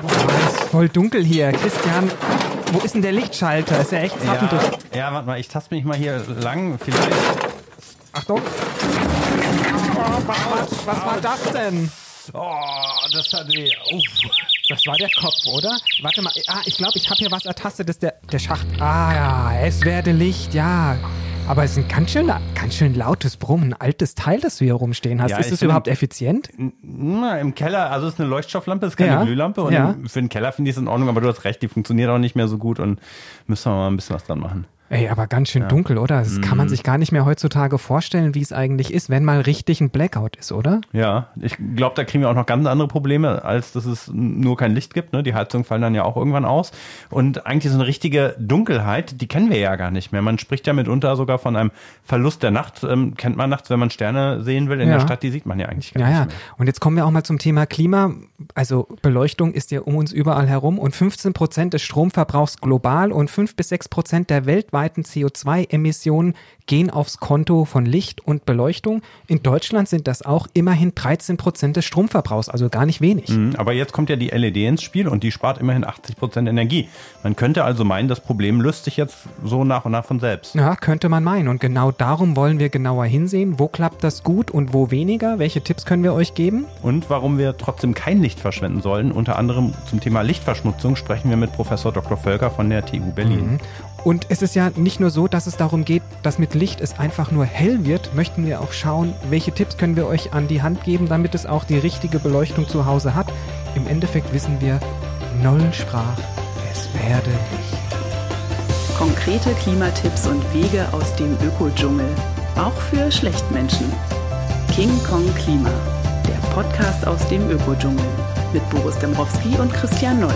Boah, ist voll dunkel hier. Christian, wo ist denn der Lichtschalter? Ist ja echt zappendusch. Ja, ja, warte mal, ich taste mich mal hier lang. Vielleicht. Achtung. Was, was war das denn? Oh, das hat weh. Uff. Das war der Kopf, oder? Warte mal. Ah, ich glaube, ich habe hier was ertastet. Das ist der, der Schacht. Ah ja, es werde Licht, ja. Aber es ist ein ganz schön, ganz schön lautes Brummen, ein altes Teil, das du hier rumstehen hast. Ja, ist es überhaupt effizient? Na, Im Keller, also es ist eine Leuchtstofflampe, es ist keine Ja, Glühlampe. Und ja. für den Keller finde ich es in Ordnung, aber du hast recht, die funktioniert auch nicht mehr so gut und müssen wir mal ein bisschen was dran machen. Ey, aber ganz schön dunkel, oder? Das kann Mhm. man sich gar nicht mehr heutzutage vorstellen, wie es eigentlich ist, wenn mal richtig ein Blackout ist, oder? Ja, ich glaube, da kriegen wir auch noch ganz andere Probleme, als dass es nur kein Licht gibt. Ne? Die Heizungen fallen dann ja auch irgendwann aus. Und eigentlich so eine richtige Dunkelheit, die kennen wir ja gar nicht mehr. Man spricht ja mitunter sogar von einem Verlust der Nacht. Ähm, kennt man nachts, wenn man Sterne sehen will in Ja. der Stadt, die sieht man ja eigentlich gar Ja, ja. nicht mehr. Und jetzt kommen wir auch mal zum Thema Klima. Also Beleuchtung ist ja um uns überall herum und 15 Prozent des Stromverbrauchs global und 5 bis 6 Prozent der weltweiten CO2-Emissionen gehen aufs Konto von Licht und Beleuchtung. In Deutschland sind das auch immerhin 13 Prozent des Stromverbrauchs, also gar nicht wenig. Mhm, Aber jetzt kommt ja die LED ins Spiel und die spart immerhin 80 Prozent Energie. Man könnte also meinen, das Problem löst sich jetzt so nach und nach von selbst. Ja, könnte man meinen. Und genau darum wollen wir genauer hinsehen. Wo klappt das gut und wo weniger? Welche Tipps können wir euch geben? Und warum wir trotzdem kein Licht verschwenden sollen. Unter anderem zum Thema Lichtverschmutzung sprechen wir mit Professor Dr. Völker von der TU Berlin. Und es ist ja nicht nur so, dass es darum geht, dass mit Licht es einfach nur hell wird, möchten wir auch schauen, welche Tipps können wir euch an die Hand geben, damit es auch die richtige Beleuchtung zu Hause hat. Im Endeffekt wissen wir, Nollen sprach, es werde Licht. Konkrete Klimatipps und Wege aus dem Ökodschungel. Auch für Schlechtmenschen. King Kong Klima. Der Podcast aus dem Ökodschungel. Mit Boris Dembrowski und Christian Noll.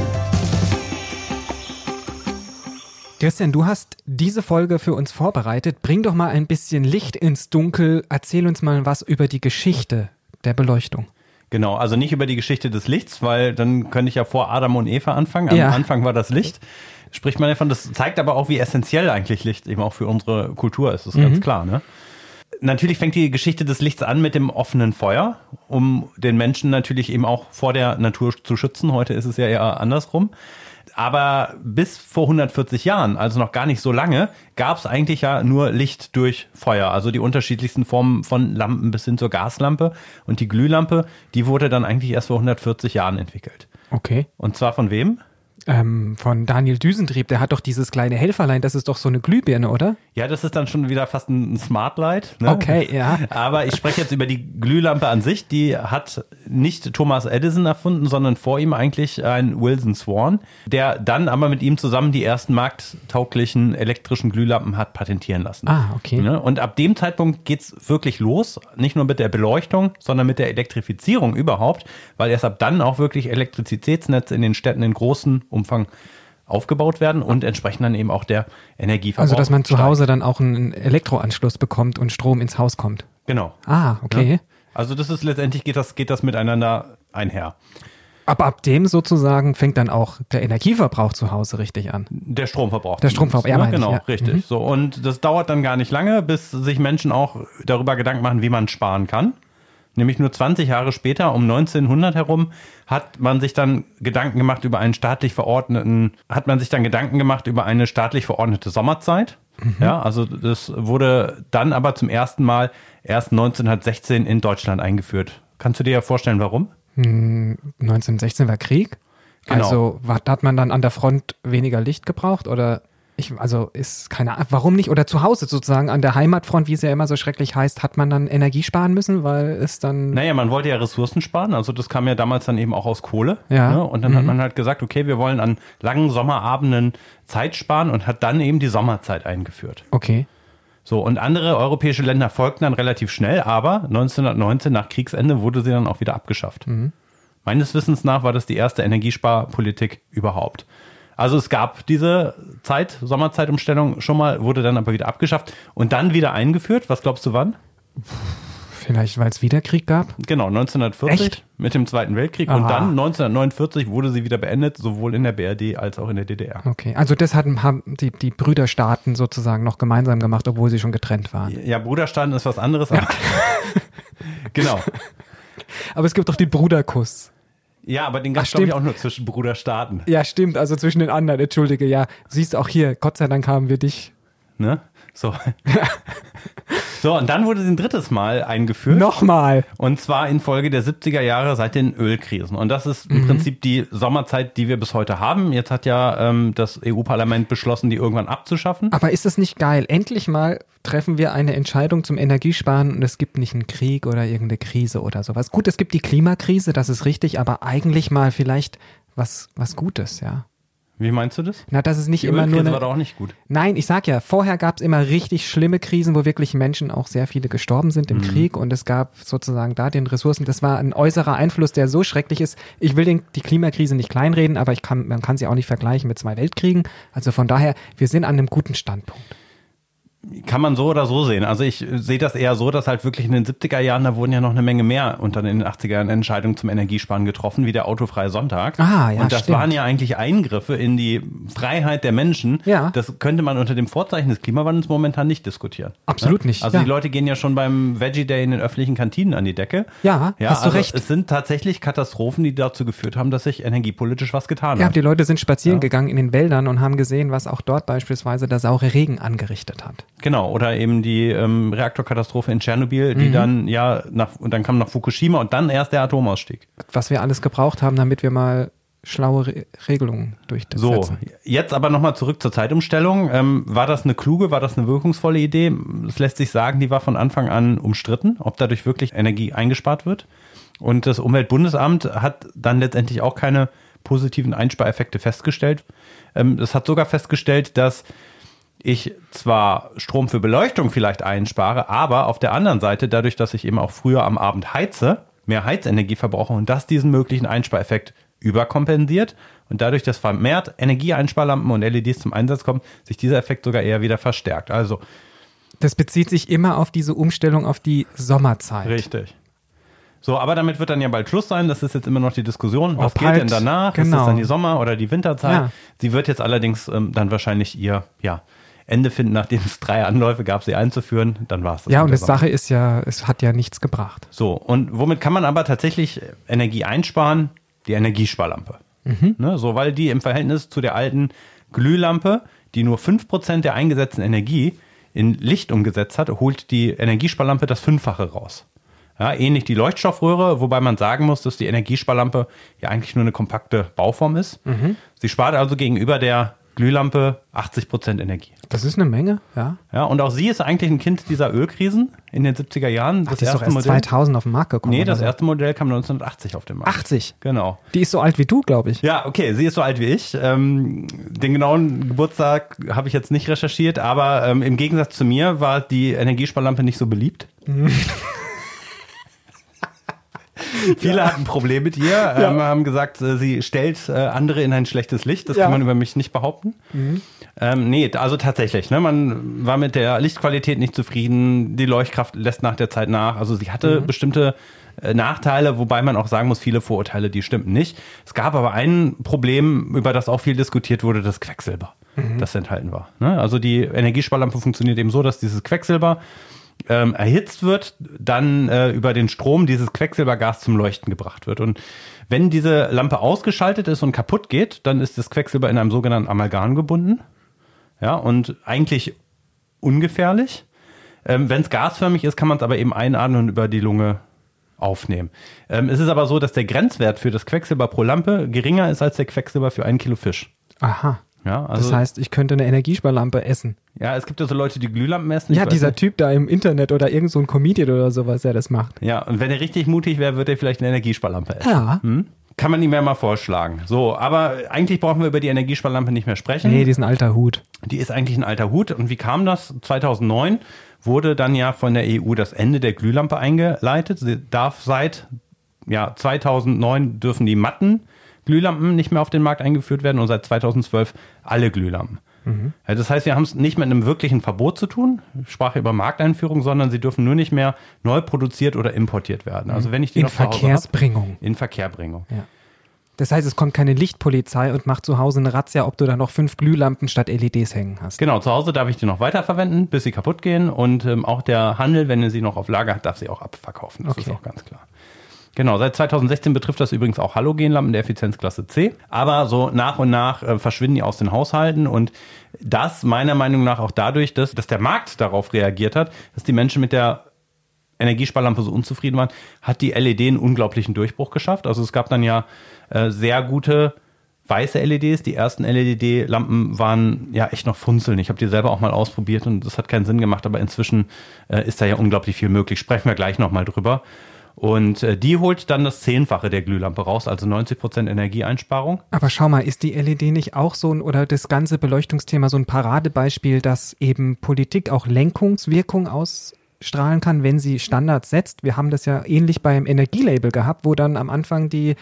Christian, du hast diese Folge für uns vorbereitet. Bring doch mal ein bisschen Licht ins Dunkel. Erzähl uns mal was über die Geschichte der Beleuchtung. Genau, also nicht über die Geschichte des Lichts, weil dann könnte ich ja vor Adam und Eva anfangen. Am Ja. Anfang war das Licht. Spricht man davon, das zeigt aber auch, wie essentiell eigentlich Licht eben auch für unsere Kultur ist. Das ist ganz klar, ne? Natürlich fängt die Geschichte des Lichts an mit dem offenen Feuer, um den Menschen natürlich eben auch vor der Natur zu schützen. Heute ist es ja eher andersrum. Aber bis vor 140 Jahren, also noch gar nicht so lange, gab es eigentlich ja nur Licht durch Feuer. Also die unterschiedlichsten Formen von Lampen bis hin zur Gaslampe. Und die Glühlampe, die wurde dann eigentlich erst vor 140 Jahren entwickelt. Okay. Und zwar von wem? Ähm, von Daniel Düsentrieb, der hat doch dieses kleine Helferlein, das ist doch so eine Glühbirne, oder? Ja, das ist dann schon wieder fast ein Smart Light. Ne? Okay, ja. Aber ich spreche jetzt über die Glühlampe an sich. Die hat nicht Thomas Edison erfunden, sondern vor ihm eigentlich ein Wilson Swan, der dann aber mit ihm zusammen die ersten markttauglichen elektrischen Glühlampen hat patentieren lassen. Ah, okay. Ne? Und ab dem Zeitpunkt geht's wirklich los, nicht nur mit der Beleuchtung, sondern mit der Elektrifizierung überhaupt, weil erst ab dann auch wirklich Elektrizitätsnetze in den Städten in großem Umfang aufgebaut werden und entsprechend dann eben auch der Energieverbrauch. Also, dass man zu steigt. Hause dann auch einen Elektroanschluss bekommt und Strom ins Haus kommt. Genau. Ah, okay. Also das ist letztendlich geht das, geht das miteinander einher. Aber ab dem sozusagen fängt dann auch der Energieverbrauch zu Hause richtig an. Der Stromverbrauch. Der Stromverbrauch, ja, ja, meine ich, genau, ja. richtig. Mhm. So und das dauert dann gar nicht lange, bis sich Menschen auch darüber Gedanken machen, wie man sparen kann. Nämlich nur 20 Jahre später, um 1900 herum, hat man sich dann Gedanken gemacht über einen staatlich verordneten, hat man sich dann Gedanken gemacht über eine staatlich verordnete Sommerzeit. Mhm. Ja, also das wurde dann aber zum ersten Mal erst 1916 in Deutschland eingeführt. Kannst du dir ja vorstellen, warum? 1916 war Krieg. Genau. Also hat man dann an der Front weniger Licht gebraucht oder ich, also ist keine Ahnung, warum nicht? Oder zu Hause sozusagen an der Heimatfront, wie es ja immer so schrecklich heißt, hat man dann Energie sparen müssen, weil es dann. Naja, man wollte ja Ressourcen sparen, also das kam ja damals dann eben auch aus Kohle. Ja. Ne? Und dann hat man halt gesagt, okay, wir wollen an langen Sommerabenden Zeit sparen und hat dann eben die Sommerzeit eingeführt. Okay. So, und andere europäische Länder folgten dann relativ schnell, aber 1919 nach Kriegsende wurde sie dann auch wieder abgeschafft. Meines Wissens nach war das die erste Energiesparpolitik überhaupt. Also es gab diese Zeit, Sommerzeitumstellung schon mal, wurde dann aber wieder abgeschafft und dann wieder eingeführt. Was glaubst du wann? Vielleicht, weil es wieder Krieg gab? Genau, 1940 Echt? mit dem Zweiten Weltkrieg und Aha. dann 1949 wurde sie wieder beendet, sowohl in der BRD als auch in der DDR. Okay. Also das hatten, haben die, die Brüderstaaten sozusagen noch gemeinsam gemacht, obwohl sie schon getrennt waren. Ja, Bruderstaaten ist was anderes. Aber genau. Aber es gibt doch den Bruderkuss. Ja, aber den gab es, glaube ich, stimmt. auch nur zwischen Bruderstaaten. Ja, stimmt, also zwischen den anderen, entschuldige, ja. Siehst auch hier, Gott sei Dank haben wir dich. Ne? So. so, und dann wurde sie ein drittes Mal eingeführt. Nochmal. Und zwar infolge der 70er Jahre seit den Ölkrisen. Und das ist im Prinzip die Sommerzeit, die wir bis heute haben. Jetzt hat ja ähm, das EU-Parlament beschlossen, die irgendwann abzuschaffen. Aber ist es nicht geil? Endlich mal treffen wir eine Entscheidung zum Energiesparen und es gibt nicht einen Krieg oder irgendeine Krise oder sowas. Gut, es gibt die Klimakrise, das ist richtig, aber eigentlich mal vielleicht was, was Gutes, ja. Wie meinst du das? Na, das ist nicht Die immer nur Ölkrise eine, war doch auch nicht gut. Nein, ich sag ja, vorher gab es immer richtig schlimme Krisen, wo wirklich Menschen auch sehr viele gestorben sind im Krieg und es gab sozusagen da den Ressourcen. Das war ein äußerer Einfluss, der so schrecklich ist. Ich will den, die Klimakrise nicht kleinreden, aber ich kann, man kann sie auch nicht vergleichen mit zwei Weltkriegen. Also von daher, wir sind an einem guten Standpunkt. Kann man so oder so sehen. Also ich sehe das eher so, dass halt wirklich in den 70er Jahren, da wurden ja noch eine Menge mehr unter den 80er Jahren Entscheidungen zum Energiesparen getroffen, wie der autofreie Sonntag. Ah, ja, Und das stimmt. waren ja eigentlich Eingriffe in die Freiheit der Menschen. Ja. Das könnte man unter dem Vorzeichen des Klimawandels momentan nicht diskutieren. Absolut Ne? nicht, Also ja. die Leute gehen ja schon beim Veggie Day in den öffentlichen Kantinen an die Decke. Ja, hast du also recht. Es sind tatsächlich Katastrophen, die dazu geführt haben, dass sich energiepolitisch was getan Ja, hat. die Leute sind spazieren gegangen in den Wäldern und haben gesehen, was auch dort beispielsweise der saure Regen angerichtet hat. Genau, oder eben die ähm, Reaktorkatastrophe in Tschernobyl, Mhm. die dann ja nach und dann kam noch Fukushima und dann erst der Atomausstieg. Was wir alles gebraucht haben, damit wir mal schlaue Re Regelungen So, durchsetzen. jetzt aber nochmal zurück zur Zeitumstellung. Ähm, war das eine kluge, war das eine wirkungsvolle Idee? Es lässt sich sagen, die war von Anfang an umstritten, ob dadurch wirklich Energie eingespart wird. Und das Umweltbundesamt hat dann letztendlich auch keine positiven Einspareffekte festgestellt. Ähm, es hat sogar festgestellt, dass ich zwar Strom für Beleuchtung vielleicht einspare, aber auf der anderen Seite, dadurch, dass ich eben auch früher am Abend heize, mehr Heizenergie verbrauche und das diesen möglichen Einspareffekt überkompensiert und dadurch, dass vermehrt Energieeinsparlampen und LEDs zum Einsatz kommen, sich dieser Effekt sogar eher wieder verstärkt. Also Das bezieht sich immer auf diese Umstellung auf die Sommerzeit. richtig. So, aber damit wird dann ja bald Schluss sein. Das ist jetzt immer noch die Diskussion. Was Ob geht halt- denn danach? Ist genau. das dann die Sommer- oder die Winterzeit? Ja. Sie wird jetzt allerdings ähm, dann wahrscheinlich ihr ja, Ende finden, nachdem es drei Anläufe gab, sie einzuführen. Dann war es das. Ja, und die Sache ist ja, es hat ja nichts gebracht. So, und womit kann man aber tatsächlich Energie einsparen? Die Energiesparlampe. Ne, so, weil die im Verhältnis zu der alten Glühlampe, die nur 5% der eingesetzten Energie in Licht umgesetzt hat, holt die Energiesparlampe das Fünffache raus. Ja, ähnlich die Leuchtstoffröhre, wobei man sagen muss, dass die Energiesparlampe ja eigentlich nur eine kompakte Bauform ist. Sie spart also gegenüber der Glühlampe 80% Energie. Das ist eine Menge, ja. Ja, und auch sie ist eigentlich ein Kind dieser Ölkrisen in den 70er Jahren. Ach, die ist doch erst 2000 auf den Markt gekommen. Nee, das so. erste Modell kam 1980 auf den Markt. 80. Genau. Die ist so alt wie du, glaube ich. Ja, okay, sie ist so alt wie ich. Ähm, den genauen Geburtstag habe ich jetzt nicht recherchiert, aber ähm, im Gegensatz zu mir war die Energiesparlampe nicht so beliebt. Viele hatten Probleme mit ihr, ähm, haben gesagt, äh, sie stellt äh, andere in ein schlechtes Licht. Das Ja. kann man über mich nicht behaupten. Ähm, nee, also tatsächlich. Ne, man war mit der Lichtqualität nicht zufrieden. Die Leuchtkraft lässt nach der Zeit nach. Also sie hatte bestimmte äh, Nachteile, wobei man auch sagen muss, viele Vorurteile, die stimmten nicht. Es gab aber ein Problem, über das auch viel diskutiert wurde, das Quecksilber, das enthalten war. Ne? Also die Energiesparlampe funktioniert eben so, dass dieses Quecksilber ähm, erhitzt wird, dann äh, über den Strom dieses Quecksilbergas zum Leuchten gebracht wird. Und wenn diese Lampe ausgeschaltet ist und kaputt geht, dann ist das Quecksilber in einem sogenannten Amalgam gebunden. Ja, und eigentlich ungefährlich. Ähm, wenn es gasförmig ist, kann man es aber eben einatmen und über die Lunge aufnehmen. Ähm, es ist aber so, dass der Grenzwert für das Quecksilber pro Lampe geringer ist als der Quecksilber für ein Kilo Fisch. Aha. Ja, also, Das heißt, ich könnte eine Energiesparlampe essen. ja, es gibt ja so Leute, die Glühlampen essen. Ja, dieser nicht. Typ da im Internet oder irgend so ein Comedian oder sowas, der das macht. Ja, und wenn er richtig mutig wäre, würde er vielleicht eine Energiesparlampe essen. Ja. Hm? Kann man ihm ja mal vorschlagen. So, aber eigentlich brauchen wir über die Energiesparlampe nicht mehr sprechen. Nee, die ist ein alter Hut. Die ist eigentlich ein alter Hut. Und wie kam das? 2009 wurde dann ja von der EU das Ende der Glühlampe eingeleitet. Sie darf seit ja, 2009 dürfen die matten Glühlampen nicht mehr auf den Markt eingeführt werden und seit 2012 alle Glühlampen. Ja, das heißt, wir haben es nicht mit einem wirklichen Verbot zu tun, ich sprach über Markteinführung, sondern sie dürfen nur nicht mehr neu produziert oder importiert werden. Also wenn ich die In noch Hause hab, Verkehrsbringung. in Verkehrbringung. Ja. Das heißt, es kommt keine Lichtpolizei und macht zu Hause eine Razzia, ob du da noch fünf Glühlampen statt LEDs hängen hast. Genau, zu Hause darf ich die noch weiterverwenden, bis sie kaputt gehen. Und ähm, auch der Handel, wenn er sie noch auf Lager hat, darf sie auch abverkaufen. Das Okay. ist auch ganz klar. Genau, seit 2016 betrifft das übrigens auch Halogenlampen der Effizienzklasse C. Aber so nach und nach äh, verschwinden die aus den Haushalten und das meiner Meinung nach auch dadurch, dass, dass der Markt darauf reagiert hat, dass die Menschen mit der Energiesparlampe so unzufrieden waren, hat die LED einen unglaublichen Durchbruch geschafft. Also es gab dann ja äh, sehr gute weiße LEDs. Die ersten LED-Lampen waren ja echt noch funzeln. Ich habe die selber auch mal ausprobiert und das hat keinen Sinn gemacht, aber inzwischen äh, ist da ja unglaublich viel möglich. Sprechen wir gleich nochmal drüber. Und äh, die holt dann das Zehnfache der Glühlampe raus, also 90 Prozent Energieeinsparung. Aber schau mal, ist die LED nicht auch so ein oder das ganze Beleuchtungsthema so ein Paradebeispiel, dass eben Politik auch Lenkungswirkung ausstrahlen kann, wenn sie Standards setzt? Wir haben das ja ähnlich beim Energielabel gehabt, wo dann am Anfang die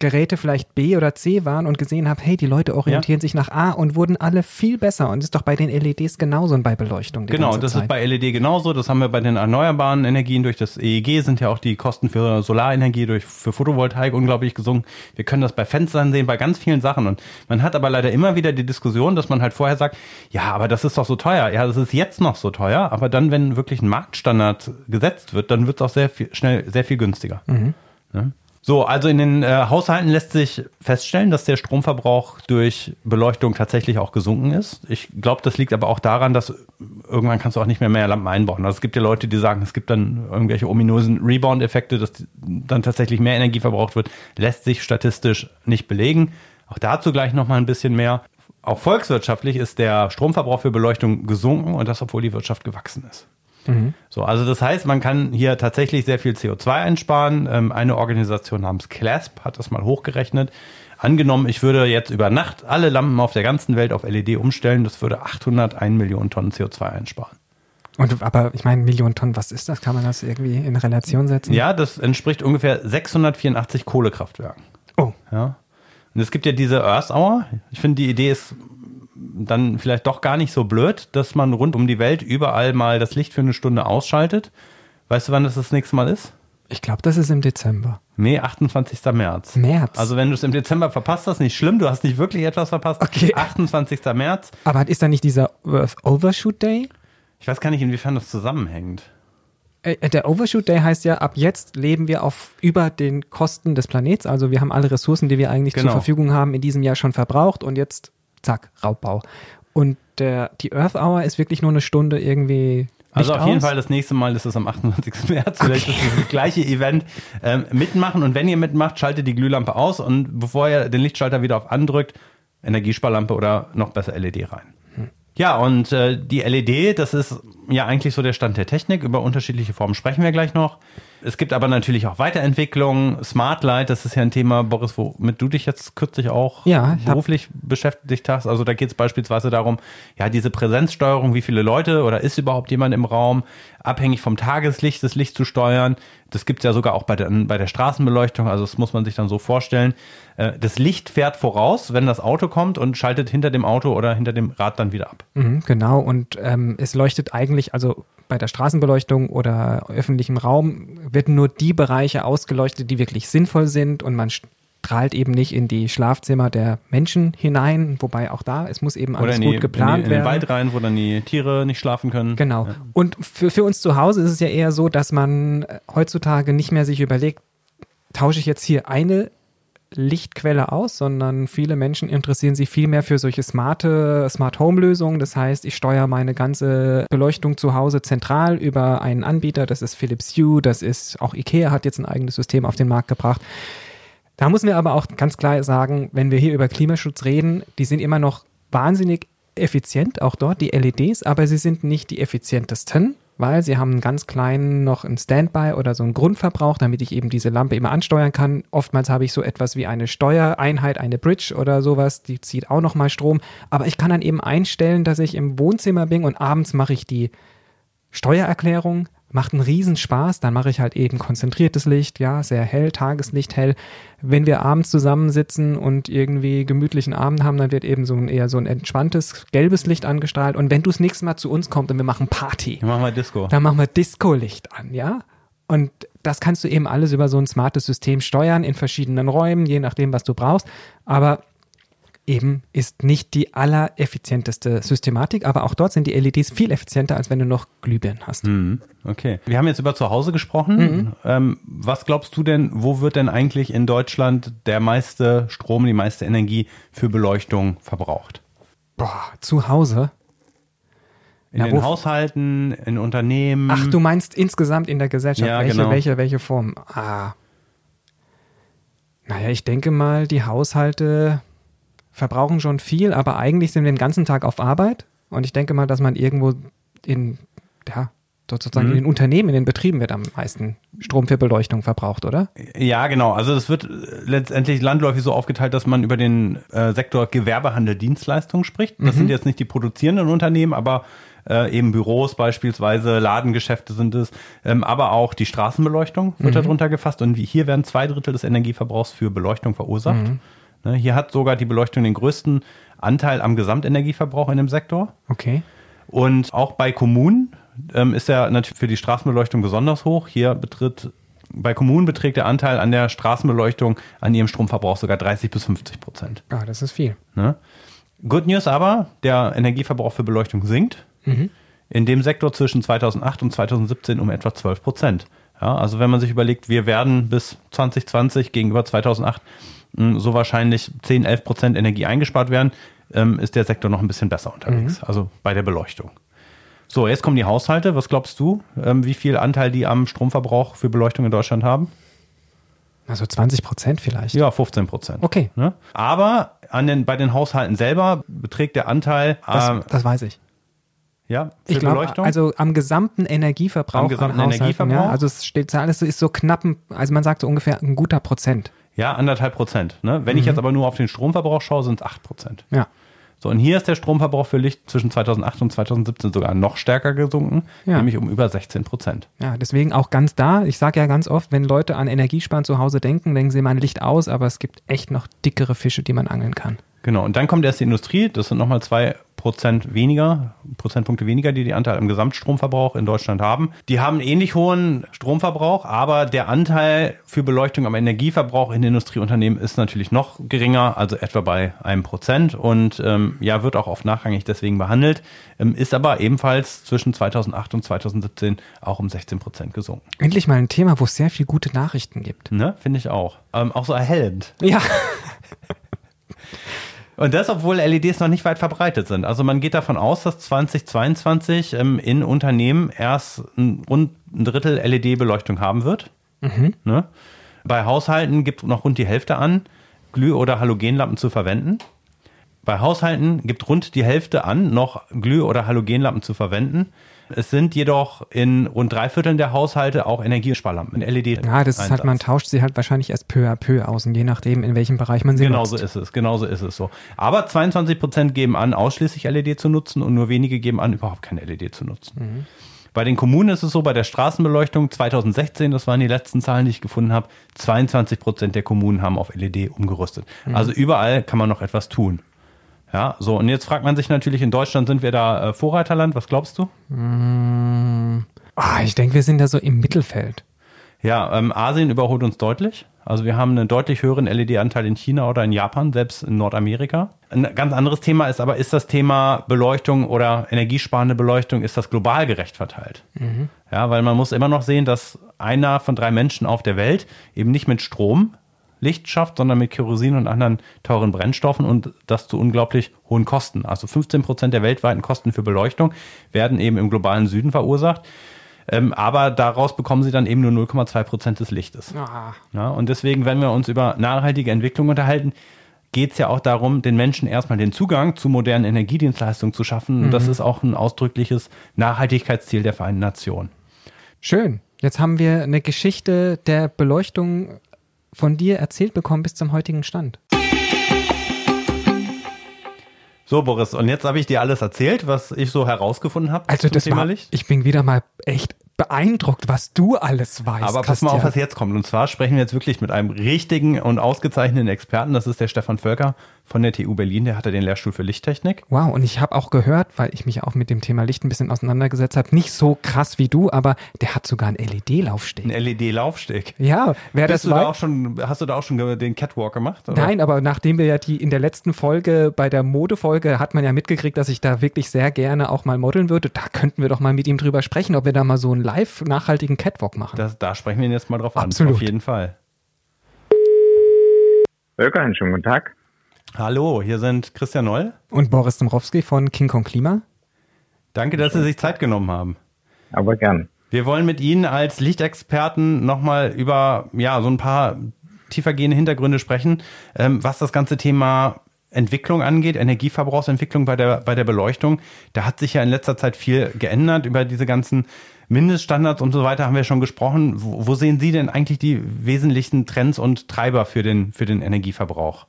Geräte vielleicht B oder C waren und gesehen habe, hey, die Leute orientieren ja. sich nach A und wurden alle viel besser. Und das ist doch bei den LEDs genauso und bei Beleuchtung. Genau, das Zeit. ist bei LED genauso. Das haben wir bei den erneuerbaren Energien durch das EEG sind ja auch die Kosten für Solarenergie durch für Photovoltaik unglaublich gesunken. Wir können das bei Fenstern sehen, bei ganz vielen Sachen. Und man hat aber leider immer wieder die Diskussion, dass man halt vorher sagt, ja, aber das ist doch so teuer. Ja, das ist jetzt noch so teuer. Aber dann, wenn wirklich ein Marktstandard gesetzt wird, dann wird es auch sehr viel, schnell sehr viel günstiger. Mhm. Ja? So, also in den äh, Haushalten lässt sich feststellen, dass der Stromverbrauch durch Beleuchtung tatsächlich auch gesunken ist. Ich glaube, das liegt aber auch daran, dass irgendwann kannst du auch nicht mehr mehr Lampen einbauen. Also es gibt ja Leute, die sagen, es gibt dann irgendwelche ominösen Rebound-Effekte, dass dann tatsächlich mehr Energie verbraucht wird. Lässt sich statistisch nicht belegen. Auch dazu gleich nochmal ein bisschen mehr. Auch volkswirtschaftlich ist der Stromverbrauch für Beleuchtung gesunken und das, obwohl die Wirtschaft gewachsen ist. Mhm. So, also das heißt, man kann hier tatsächlich sehr viel CO2 einsparen. Ähm, eine Organisation namens CLASP hat das mal hochgerechnet. Angenommen, ich würde jetzt über Nacht alle Lampen auf der ganzen Welt auf LED umstellen, das würde 801 Millionen Tonnen CO2 einsparen. Und aber ich meine, Millionen Tonnen, was ist das? Kann man das irgendwie in Relation setzen? Ja, das entspricht ungefähr 684 Kohlekraftwerken. Oh. Ja. Und es gibt ja diese Earth Hour. Ich finde, die Idee ist dann vielleicht doch gar nicht so blöd, dass man rund um die Welt überall mal das Licht für eine Stunde ausschaltet. Weißt du, wann das das nächste Mal ist? Ich glaube, das ist im Dezember. Nee, 28. März. März. Also wenn du es im Dezember verpasst hast, nicht schlimm, du hast nicht wirklich etwas verpasst. Okay. 28. März. Aber ist da nicht dieser Earth Overshoot Day? Ich weiß gar nicht, inwiefern das zusammenhängt. Äh, äh, der Overshoot Day heißt ja, ab jetzt leben wir auf über den Kosten des Planets. Also wir haben alle Ressourcen, die wir eigentlich genau. zur Verfügung haben, in diesem Jahr schon verbraucht und jetzt zack, Raubbau. Und der, die Earth Hour ist wirklich nur eine Stunde irgendwie. Also auf aus. jeden Fall das nächste Mal ist es am 28. März. Vielleicht okay. ist das gleiche Event. Ähm, mitmachen und wenn ihr mitmacht, schaltet die Glühlampe aus und bevor ihr den Lichtschalter wieder auf andrückt, Energiesparlampe oder noch besser LED rein. Hm. Ja, und äh, die LED, das ist ja eigentlich so der Stand der Technik. Über unterschiedliche Formen sprechen wir gleich noch. Es gibt aber natürlich auch Weiterentwicklungen. Smart Light, das ist ja ein Thema, Boris, womit du dich jetzt kürzlich auch ja, beruflich beschäftigt hast. Also da geht es beispielsweise darum, ja, diese Präsenzsteuerung, wie viele Leute oder ist überhaupt jemand im Raum, abhängig vom Tageslicht das Licht zu steuern. Das gibt es ja sogar auch bei der, bei der Straßenbeleuchtung. Also das muss man sich dann so vorstellen. Äh, das Licht fährt voraus, wenn das Auto kommt und schaltet hinter dem Auto oder hinter dem Rad dann wieder ab. Mhm, genau. Und ähm, es leuchtet eigentlich, also bei der Straßenbeleuchtung oder öffentlichem Raum werden nur die Bereiche ausgeleuchtet, die wirklich sinnvoll sind und man strahlt eben nicht in die Schlafzimmer der Menschen hinein, wobei auch da, es muss eben alles die, gut geplant in die, werden. In den Wald rein, wo dann die Tiere nicht schlafen können. Genau. Ja. Und für, für uns zu Hause ist es ja eher so, dass man heutzutage nicht mehr sich überlegt, tausche ich jetzt hier eine Lichtquelle aus, sondern viele Menschen interessieren sich viel mehr für solche smarte Smart Home Lösungen. Das heißt, ich steuere meine ganze Beleuchtung zu Hause zentral über einen Anbieter. Das ist Philips Hue, das ist auch IKEA hat jetzt ein eigenes System auf den Markt gebracht. Da müssen wir aber auch ganz klar sagen, wenn wir hier über Klimaschutz reden, die sind immer noch wahnsinnig effizient, auch dort die LEDs, aber sie sind nicht die effizientesten weil sie haben einen ganz kleinen noch einen Standby oder so einen Grundverbrauch, damit ich eben diese Lampe immer ansteuern kann. Oftmals habe ich so etwas wie eine Steuereinheit, eine Bridge oder sowas, die zieht auch nochmal Strom. Aber ich kann dann eben einstellen, dass ich im Wohnzimmer bin und abends mache ich die Steuererklärung, macht einen Riesenspaß. Dann mache ich halt eben konzentriertes Licht, ja, sehr hell, Tageslicht hell. Wenn wir abends zusammensitzen und irgendwie gemütlichen Abend haben, dann wird eben so ein eher so ein entspanntes gelbes Licht angestrahlt. Und wenn du das nächste Mal zu uns kommst und wir machen Party, dann machen wir Disco. Dann machen wir Disco-Licht an, ja. Und das kannst du eben alles über so ein smartes System steuern in verschiedenen Räumen, je nachdem, was du brauchst. Aber eben ist nicht die allereffizienteste Systematik, aber auch dort sind die LEDs viel effizienter, als wenn du noch Glühbirnen hast. Mhm. Okay. Wir haben jetzt über zu Hause gesprochen. Mhm. Ähm, was glaubst du denn, wo wird denn eigentlich in Deutschland der meiste Strom, die meiste Energie für Beleuchtung verbraucht? Boah, zu Hause? In Na, den Haushalten, in Unternehmen. Ach, du meinst insgesamt in der Gesellschaft. Ja, welche, genau. welche, welche Form? Ah. Naja, ich denke mal, die Haushalte verbrauchen schon viel, aber eigentlich sind wir den ganzen Tag auf Arbeit. Und ich denke mal, dass man irgendwo in, ja, sozusagen mhm. in den Unternehmen, in den Betrieben wird am meisten Strom für Beleuchtung verbraucht, oder? Ja, genau. Also es wird letztendlich landläufig so aufgeteilt, dass man über den äh, Sektor Gewerbehandel Dienstleistungen spricht. Das mhm. sind jetzt nicht die produzierenden Unternehmen, aber äh, eben Büros beispielsweise, Ladengeschäfte sind es, ähm, aber auch die Straßenbeleuchtung wird mhm. darunter gefasst. Und hier werden zwei Drittel des Energieverbrauchs für Beleuchtung verursacht. Ne, hier hat sogar die Beleuchtung den größten Anteil am Gesamtenergieverbrauch in dem Sektor. Okay. Und auch bei Kommunen ähm, ist er natürlich für die Straßenbeleuchtung besonders hoch. Hier betritt bei Kommunen beträgt der Anteil an der Straßenbeleuchtung an ihrem Stromverbrauch sogar 30 bis 50 Prozent. Ah, das ist viel. Ne? Good News aber, der Energieverbrauch für Beleuchtung sinkt. Mhm. In dem Sektor zwischen 2008 und 2017 um etwa 12 Prozent. Ja, also wenn man sich überlegt, wir werden bis 2020 gegenüber 2008 hm, so wahrscheinlich 10, 11 Prozent Energie eingespart werden, ähm, ist der Sektor noch ein bisschen besser unterwegs, mhm. also bei der Beleuchtung. So, jetzt kommen die Haushalte. Was glaubst du, ähm, wie viel Anteil die am Stromverbrauch für Beleuchtung in Deutschland haben? Also 20 Prozent vielleicht. Ja, 15 Prozent. Okay. Ne? Aber an den, bei den Haushalten selber beträgt der Anteil. Das, ähm, das weiß ich. Ja, für ich glaube, also am gesamten Energieverbrauch. Am gesamten Energieverbrauch. Ja, also es steht alles ist so knapp, also man sagt so ungefähr ein guter Prozent. Ja, anderthalb Prozent. Ne? Wenn mhm. ich jetzt aber nur auf den Stromverbrauch schaue, sind es acht Prozent. Ja. So, und hier ist der Stromverbrauch für Licht zwischen 2008 und 2017 sogar noch stärker gesunken, ja. nämlich um über 16 Prozent. Ja, deswegen auch ganz da. Ich sage ja ganz oft, wenn Leute an Energiesparen zu Hause denken, denken sie mal Licht aus, aber es gibt echt noch dickere Fische, die man angeln kann. Genau, und dann kommt erst die Industrie, das sind nochmal zwei Prozent weniger, Prozentpunkte weniger, die die Anteil am Gesamtstromverbrauch in Deutschland haben. Die haben ähnlich hohen Stromverbrauch, aber der Anteil für Beleuchtung am Energieverbrauch in Industrieunternehmen ist natürlich noch geringer, also etwa bei einem Prozent und ähm, ja, wird auch oft nachrangig deswegen behandelt, ähm, ist aber ebenfalls zwischen 2008 und 2017 auch um 16 Prozent gesunken. Endlich mal ein Thema, wo es sehr viel gute Nachrichten gibt. Ne, finde ich auch. Ähm, auch so erhellend. Ja. Und das, obwohl LEDs noch nicht weit verbreitet sind. Also man geht davon aus, dass 2022 ähm, in Unternehmen erst ein, rund ein Drittel LED-Beleuchtung haben wird. Mhm. Ne? Bei Haushalten gibt noch rund die Hälfte an, Glüh- oder Halogenlampen zu verwenden. Bei Haushalten gibt rund die Hälfte an, noch Glüh- oder Halogenlampen zu verwenden. Es sind jedoch in rund drei Vierteln der Haushalte auch Energiesparlampen, LED. Ja, das ist halt, man tauscht sie halt wahrscheinlich erst peu à peu aus, je nachdem, in welchem Bereich man sie genau nutzt. Genau so ist es, genau so ist es so. Aber 22 Prozent geben an, ausschließlich LED zu nutzen und nur wenige geben an, überhaupt keine LED zu nutzen. Mhm. Bei den Kommunen ist es so, bei der Straßenbeleuchtung 2016, das waren die letzten Zahlen, die ich gefunden habe, 22 Prozent der Kommunen haben auf LED umgerüstet. Mhm. Also überall kann man noch etwas tun. Ja, so, und jetzt fragt man sich natürlich, in Deutschland sind wir da äh, Vorreiterland, was glaubst du? Mmh. Oh, ich denke, wir sind da so im Mittelfeld. Ja, ähm, Asien überholt uns deutlich. Also wir haben einen deutlich höheren LED-Anteil in China oder in Japan, selbst in Nordamerika. Ein ganz anderes Thema ist aber, ist das Thema Beleuchtung oder energiesparende Beleuchtung, ist das global gerecht verteilt? Mhm. Ja, weil man muss immer noch sehen, dass einer von drei Menschen auf der Welt eben nicht mit Strom Licht schafft, sondern mit Kerosin und anderen teuren Brennstoffen und das zu unglaublich hohen Kosten. Also 15 Prozent der weltweiten Kosten für Beleuchtung werden eben im globalen Süden verursacht. Ähm, aber daraus bekommen sie dann eben nur 0,2 Prozent des Lichtes. Ja, und deswegen, wenn wir uns über nachhaltige Entwicklung unterhalten, geht es ja auch darum, den Menschen erstmal den Zugang zu modernen Energiedienstleistungen zu schaffen. Mhm. Das ist auch ein ausdrückliches Nachhaltigkeitsziel der Vereinten Nationen. Schön. Jetzt haben wir eine Geschichte der Beleuchtung von dir erzählt bekommen bis zum heutigen Stand. So, Boris, und jetzt habe ich dir alles erzählt, was ich so herausgefunden habe. Also das war, ich bin wieder mal echt beeindruckt, was du alles weißt. Aber pass mal auf, was jetzt kommt. Und zwar sprechen wir jetzt wirklich mit einem richtigen und ausgezeichneten Experten. Das ist der Stefan Völker von der TU Berlin. Der hatte den Lehrstuhl für Lichttechnik. Wow, und ich habe auch gehört, weil ich mich auch mit dem Thema Licht ein bisschen auseinandergesetzt habe, nicht so krass wie du, aber der hat sogar einen LED-Laufsteg. Ein LED-Laufsteg? Ja, wer das du da auch schon, Hast du da auch schon den Catwalk gemacht? Oder? Nein, aber nachdem wir ja die in der letzten Folge, bei der Modefolge, hat man ja mitgekriegt, dass ich da wirklich sehr gerne auch mal modeln würde. Da könnten wir doch mal mit ihm drüber sprechen, ob wir da mal so einen live nachhaltigen Catwalk machen. Das, da sprechen wir ihn jetzt mal drauf Absolut. an. Auf jeden Fall. Völker, einen schönen guten Tag. Hallo, hier sind Christian Noll und Boris Dombrowski von King Kong Klima. Danke, dass Sie sich Zeit genommen haben. Aber gern. Wir wollen mit Ihnen als Lichtexperten nochmal über ja, so ein paar tiefergehende Hintergründe sprechen, ähm, was das ganze Thema Entwicklung angeht, Energieverbrauchsentwicklung bei der, bei der Beleuchtung. Da hat sich ja in letzter Zeit viel geändert. Über diese ganzen Mindeststandards und so weiter haben wir schon gesprochen. Wo, wo sehen Sie denn eigentlich die wesentlichen Trends und Treiber für den, für den Energieverbrauch?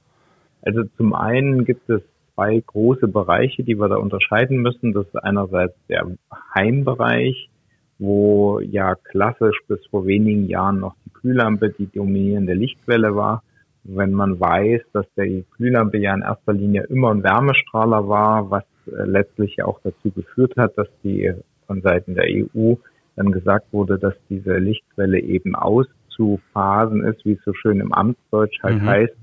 Also zum einen gibt es zwei große Bereiche, die wir da unterscheiden müssen. Das ist einerseits der Heimbereich, wo ja klassisch bis vor wenigen Jahren noch die Glühlampe die dominierende Lichtquelle war. Wenn man weiß, dass die Glühlampe ja in erster Linie immer ein Wärmestrahler war, was äh, letztlich auch dazu geführt hat, dass die von Seiten der EU dann gesagt wurde, dass diese Lichtquelle eben auszuphasen ist, wie es so schön im Amtsdeutsch halt mhm. heißt,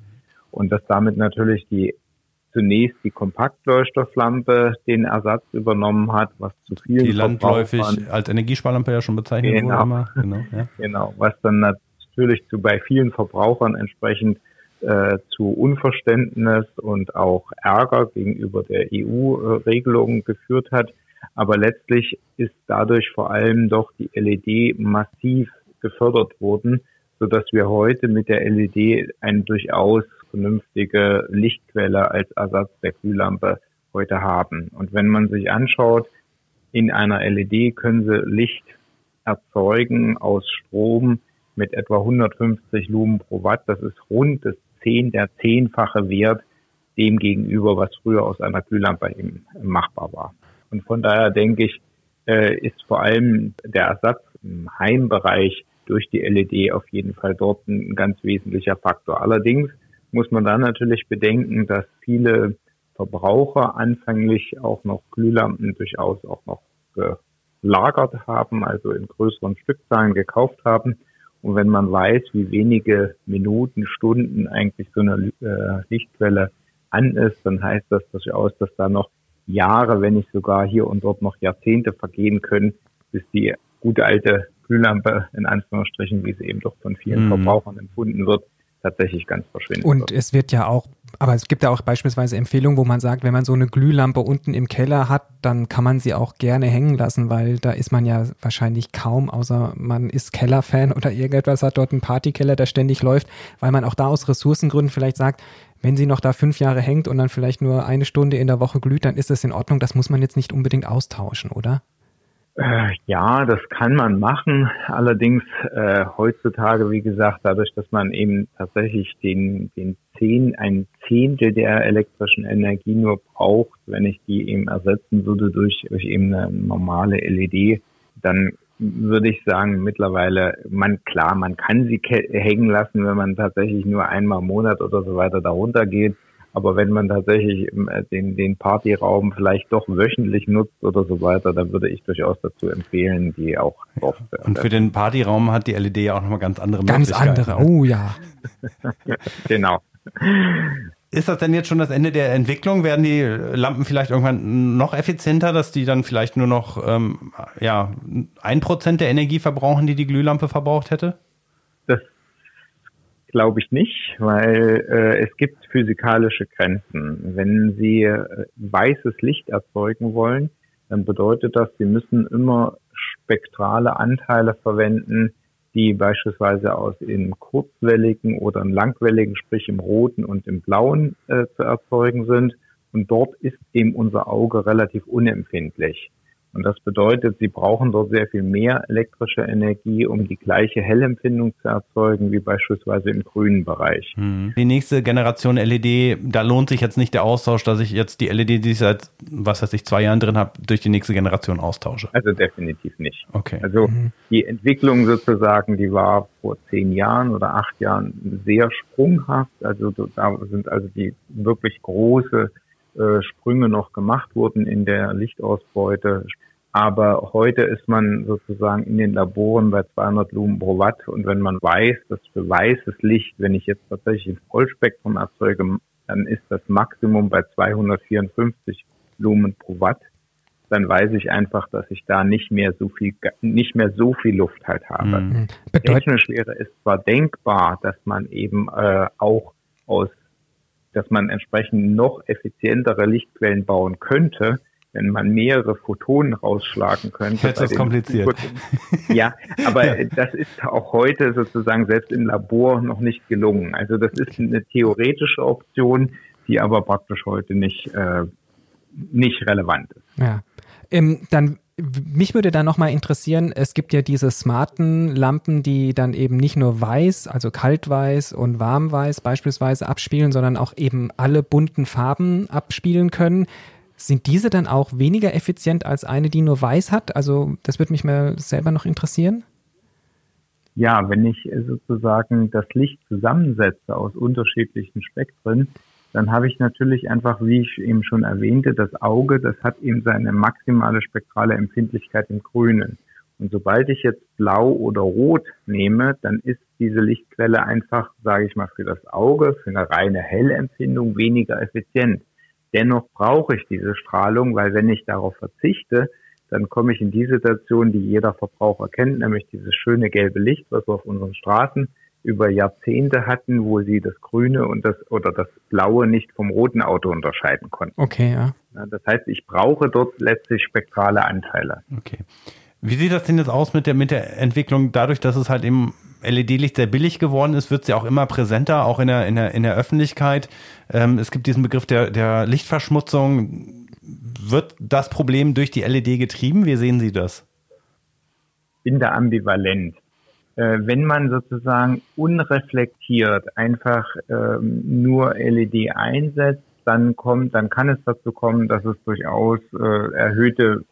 und dass damit natürlich die zunächst die Kompaktleuchtstofflampe den Ersatz übernommen hat, was zu vielen die landläufig als Energiesparlampe ja schon bezeichnet genau. wurde. Immer. Genau, ja. genau, was dann natürlich zu bei vielen Verbrauchern entsprechend äh, zu Unverständnis und auch Ärger gegenüber der EU-Regelung geführt hat. Aber letztlich ist dadurch vor allem doch die LED massiv gefördert worden, so dass wir heute mit der LED eine durchaus vernünftige Lichtquelle als Ersatz der Glühlampe heute haben. Und wenn man sich anschaut, in einer LED können Sie Licht erzeugen aus Strom mit etwa 150 Lumen pro Watt. Das ist rund das zehn, der zehnfache Wert dem gegenüber, was früher aus einer Glühlampe eben machbar war. Und von daher denke ich, äh, ist vor allem der Ersatz im Heimbereich durch die LED auf jeden Fall dort ein ganz wesentlicher Faktor. Allerdings muss man dann natürlich bedenken, dass viele Verbraucher anfänglich auch noch Glühlampen durchaus auch noch gelagert haben, also in größeren Stückzahlen gekauft haben. Und wenn man weiß, wie wenige Minuten, Stunden eigentlich so eine äh, Lichtquelle an ist, dann heißt das durchaus, dass da noch Jahre, wenn nicht sogar hier und dort noch Jahrzehnte vergehen können, bis die gute alte Glühlampe in Anführungsstrichen, wie sie eben doch von vielen mhm. Verbrauchern empfunden wird, tatsächlich ganz verschwinden. Und wird. es wird ja auch, aber es gibt ja auch beispielsweise Empfehlungen, wo man sagt, wenn man so eine Glühlampe unten im Keller hat, dann kann man sie auch gerne hängen lassen, weil da ist man ja wahrscheinlich kaum, außer man ist Kellerfan oder irgendetwas, hat dort einen Partykeller, der ständig läuft, weil man auch da aus Ressourcengründen vielleicht sagt, wenn sie noch da fünf Jahre hängt und dann vielleicht nur eine Stunde in der Woche glüht, dann ist das in Ordnung. Das muss man jetzt nicht unbedingt austauschen, oder? Äh, ja, das kann man machen. Allerdings äh, heutzutage, wie gesagt, dadurch, dass man eben tatsächlich den, den zehn, ein Zehntel der elektrischen Energie nur braucht, wenn ich die eben ersetzen würde durch, durch eben eine normale LED, dann würde ich sagen, mittlerweile, man, klar, man kann sie hängen lassen, wenn man tatsächlich nur einmal im Monat oder so weiter darunter geht. Aber wenn man tatsächlich äh, den, den Partyraum vielleicht doch wöchentlich nutzt oder so weiter, dann würde ich durchaus dazu empfehlen, die auch drauf zu Und für den Partyraum hat die LED ja auch nochmal ganz andere ganz Möglichkeiten. Ganz andere, oh ja. genau. Ist das denn jetzt schon das Ende der Entwicklung? Werden die Lampen vielleicht irgendwann noch effizienter, dass die dann vielleicht nur noch ähm, ja, ein Prozent der Energie verbrauchen, die die Glühlampe verbraucht hätte? Glaube ich nicht, weil äh, es gibt physikalische Grenzen. Wenn Sie äh, weißes Licht erzeugen wollen, dann bedeutet das, Sie müssen immer spektrale Anteile verwenden, die beispielsweise aus im kurzwelligen oder im langwelligen, sprich im roten und im blauen äh, zu erzeugen sind. Und dort ist eben unser Auge relativ unempfindlich. Und das bedeutet, sie brauchen dort sehr viel mehr elektrische Energie, um die gleiche Hellempfindung zu erzeugen wie beispielsweise im grünen Bereich. Hm. Die nächste Generation LED, da lohnt sich jetzt nicht der Austausch, dass ich jetzt die LED, die ich seit, was weiß ich, zwei Jahren drin habe, durch die nächste Generation austausche. Also definitiv nicht. Okay. Also mhm. die Entwicklung sozusagen, die war vor zehn Jahren oder acht Jahren sehr sprunghaft. Also da sind also die wirklich große äh, Sprünge noch gemacht wurden in der Lichtausbeute. Aber heute ist man sozusagen in den Laboren bei 200 Lumen pro Watt. Und wenn man weiß, dass für weißes Licht, wenn ich jetzt tatsächlich ein Vollspektrum erzeuge, dann ist das Maximum bei 254 Lumen pro Watt. Dann weiß ich einfach, dass ich da nicht mehr so viel, nicht mehr so viel Luft halt habe. Mhm. Technisch wäre es zwar denkbar, dass man eben äh, auch aus, dass man entsprechend noch effizientere Lichtquellen bauen könnte, wenn man mehrere Photonen rausschlagen könnte. Jetzt ist kompliziert. Ja, aber ja. das ist auch heute sozusagen selbst im Labor noch nicht gelungen. Also das ist eine theoretische Option, die aber praktisch heute nicht, äh, nicht relevant ist. Ja. Ähm, dann mich würde da nochmal interessieren, es gibt ja diese smarten Lampen, die dann eben nicht nur weiß, also kaltweiß und warmweiß beispielsweise abspielen, sondern auch eben alle bunten Farben abspielen können. Sind diese dann auch weniger effizient als eine, die nur weiß hat? Also das würde mich mal selber noch interessieren. Ja, wenn ich sozusagen das Licht zusammensetze aus unterschiedlichen Spektren, dann habe ich natürlich einfach, wie ich eben schon erwähnte, das Auge, das hat eben seine maximale spektrale Empfindlichkeit im Grünen. Und sobald ich jetzt blau oder rot nehme, dann ist diese Lichtquelle einfach, sage ich mal, für das Auge, für eine reine Hellempfindung weniger effizient. Dennoch brauche ich diese Strahlung, weil wenn ich darauf verzichte, dann komme ich in die Situation, die jeder Verbraucher kennt, nämlich dieses schöne gelbe Licht, was wir auf unseren Straßen über Jahrzehnte hatten, wo sie das grüne und das oder das blaue nicht vom roten Auto unterscheiden konnten. Okay, ja. Das heißt, ich brauche dort letztlich spektrale Anteile. Okay. Wie sieht das denn jetzt aus mit der, mit der Entwicklung? Dadurch, dass es halt eben LED-Licht sehr billig geworden ist, wird ja auch immer präsenter, auch in der, in der, in der Öffentlichkeit. Ähm, es gibt diesen Begriff der, der Lichtverschmutzung. Wird das Problem durch die LED getrieben? Wie sehen Sie das? Bin da ambivalent. Äh, wenn man sozusagen unreflektiert einfach ähm, nur LED einsetzt, dann kommt, dann kann es dazu kommen, dass es durchaus äh, erhöhte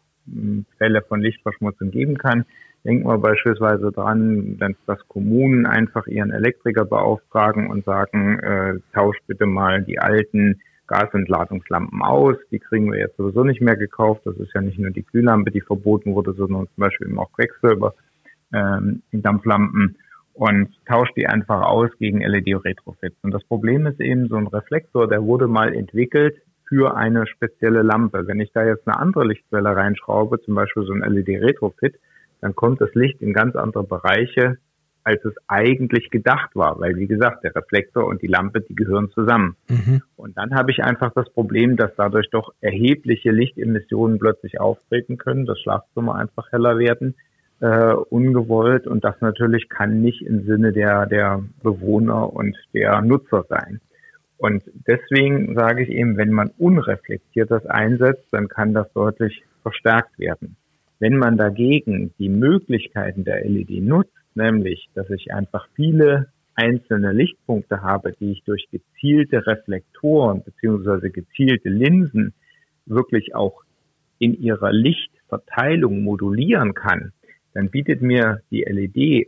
Fälle von Lichtverschmutzung geben kann. Denken wir beispielsweise dran, dass Kommunen einfach ihren Elektriker beauftragen und sagen, äh, tauscht bitte mal die alten Gasentladungslampen aus. Die kriegen wir jetzt sowieso nicht mehr gekauft. Das ist ja nicht nur die Glühlampe, die verboten wurde, sondern zum Beispiel eben auch Quecksilber ähm, in Dampflampen und tauscht die einfach aus gegen LED-Retrofits. Und das Problem ist eben, so ein Reflektor, der wurde mal entwickelt für eine spezielle Lampe. Wenn ich da jetzt eine andere Lichtquelle reinschraube, zum Beispiel so ein LED-Retrofit, dann kommt das Licht in ganz andere Bereiche, als es eigentlich gedacht war. Weil, wie gesagt, der Reflektor und die Lampe, die gehören zusammen. Mhm. Und dann habe ich einfach das Problem, dass dadurch doch erhebliche Lichtemissionen plötzlich auftreten können, das Schlafzimmer einfach heller werden, äh, ungewollt. Und das natürlich kann nicht im Sinne der, der Bewohner und der Nutzer sein. Und deswegen sage ich eben, wenn man unreflektiert das einsetzt, dann kann das deutlich verstärkt werden. Wenn man dagegen die Möglichkeiten der LED nutzt, nämlich, dass ich einfach viele einzelne Lichtpunkte habe, die ich durch gezielte Reflektoren beziehungsweise gezielte Linsen wirklich auch in ihrer Lichtverteilung modulieren kann, dann bietet mir die LED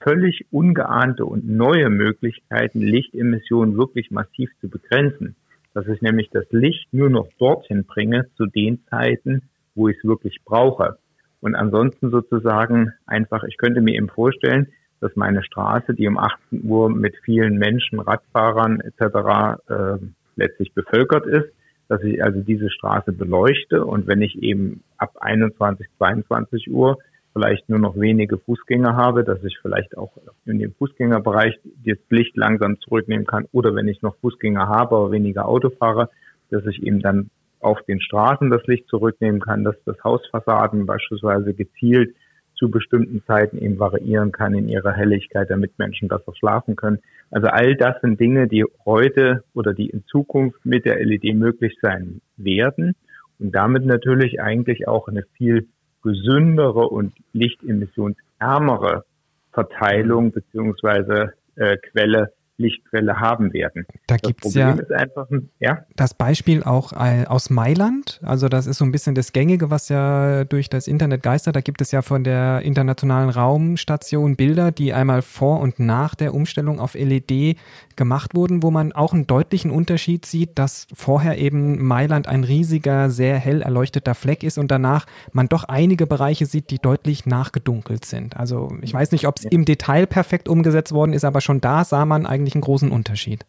völlig ungeahnte und neue Möglichkeiten, Lichtemissionen wirklich massiv zu begrenzen. Dass ich nämlich das Licht nur noch dorthin bringe zu den Zeiten, wo ich es wirklich brauche. Und ansonsten sozusagen einfach, ich könnte mir eben vorstellen, dass meine Straße, die um 18 Uhr mit vielen Menschen, Radfahrern etc. Äh, letztlich bevölkert ist, dass ich also diese Straße beleuchte und wenn ich eben ab 21, 22 Uhr vielleicht nur noch wenige Fußgänger habe, dass ich vielleicht auch in dem Fußgängerbereich das Licht langsam zurücknehmen kann oder wenn ich noch Fußgänger habe, aber weniger Autofahrer, dass ich eben dann auf den Straßen das Licht zurücknehmen kann, dass das Hausfassaden beispielsweise gezielt zu bestimmten Zeiten eben variieren kann in ihrer Helligkeit, damit Menschen besser schlafen können. Also all das sind Dinge, die heute oder die in Zukunft mit der LED möglich sein werden und damit natürlich eigentlich auch eine viel lichtgesündere und lichtemissionsärmere Verteilung beziehungsweise äh, Quelle Lichtquelle haben werden. Da gibt es ja, einfach, ja, das Beispiel auch äh, aus Mailand. Also das ist so ein bisschen das Gängige, was ja durch das Internet geistert. Da gibt es ja von der Internationalen Raumstation Bilder, die einmal vor und nach der Umstellung auf LED gemacht wurden, wo man auch einen deutlichen Unterschied sieht, dass vorher eben Mailand ein riesiger, sehr hell erleuchteter Fleck ist und danach man doch einige Bereiche sieht, die deutlich nachgedunkelt sind. Also ich weiß nicht, ob es im Detail perfekt umgesetzt worden ist, aber schon da sah man eigentlich einen großen Unterschied.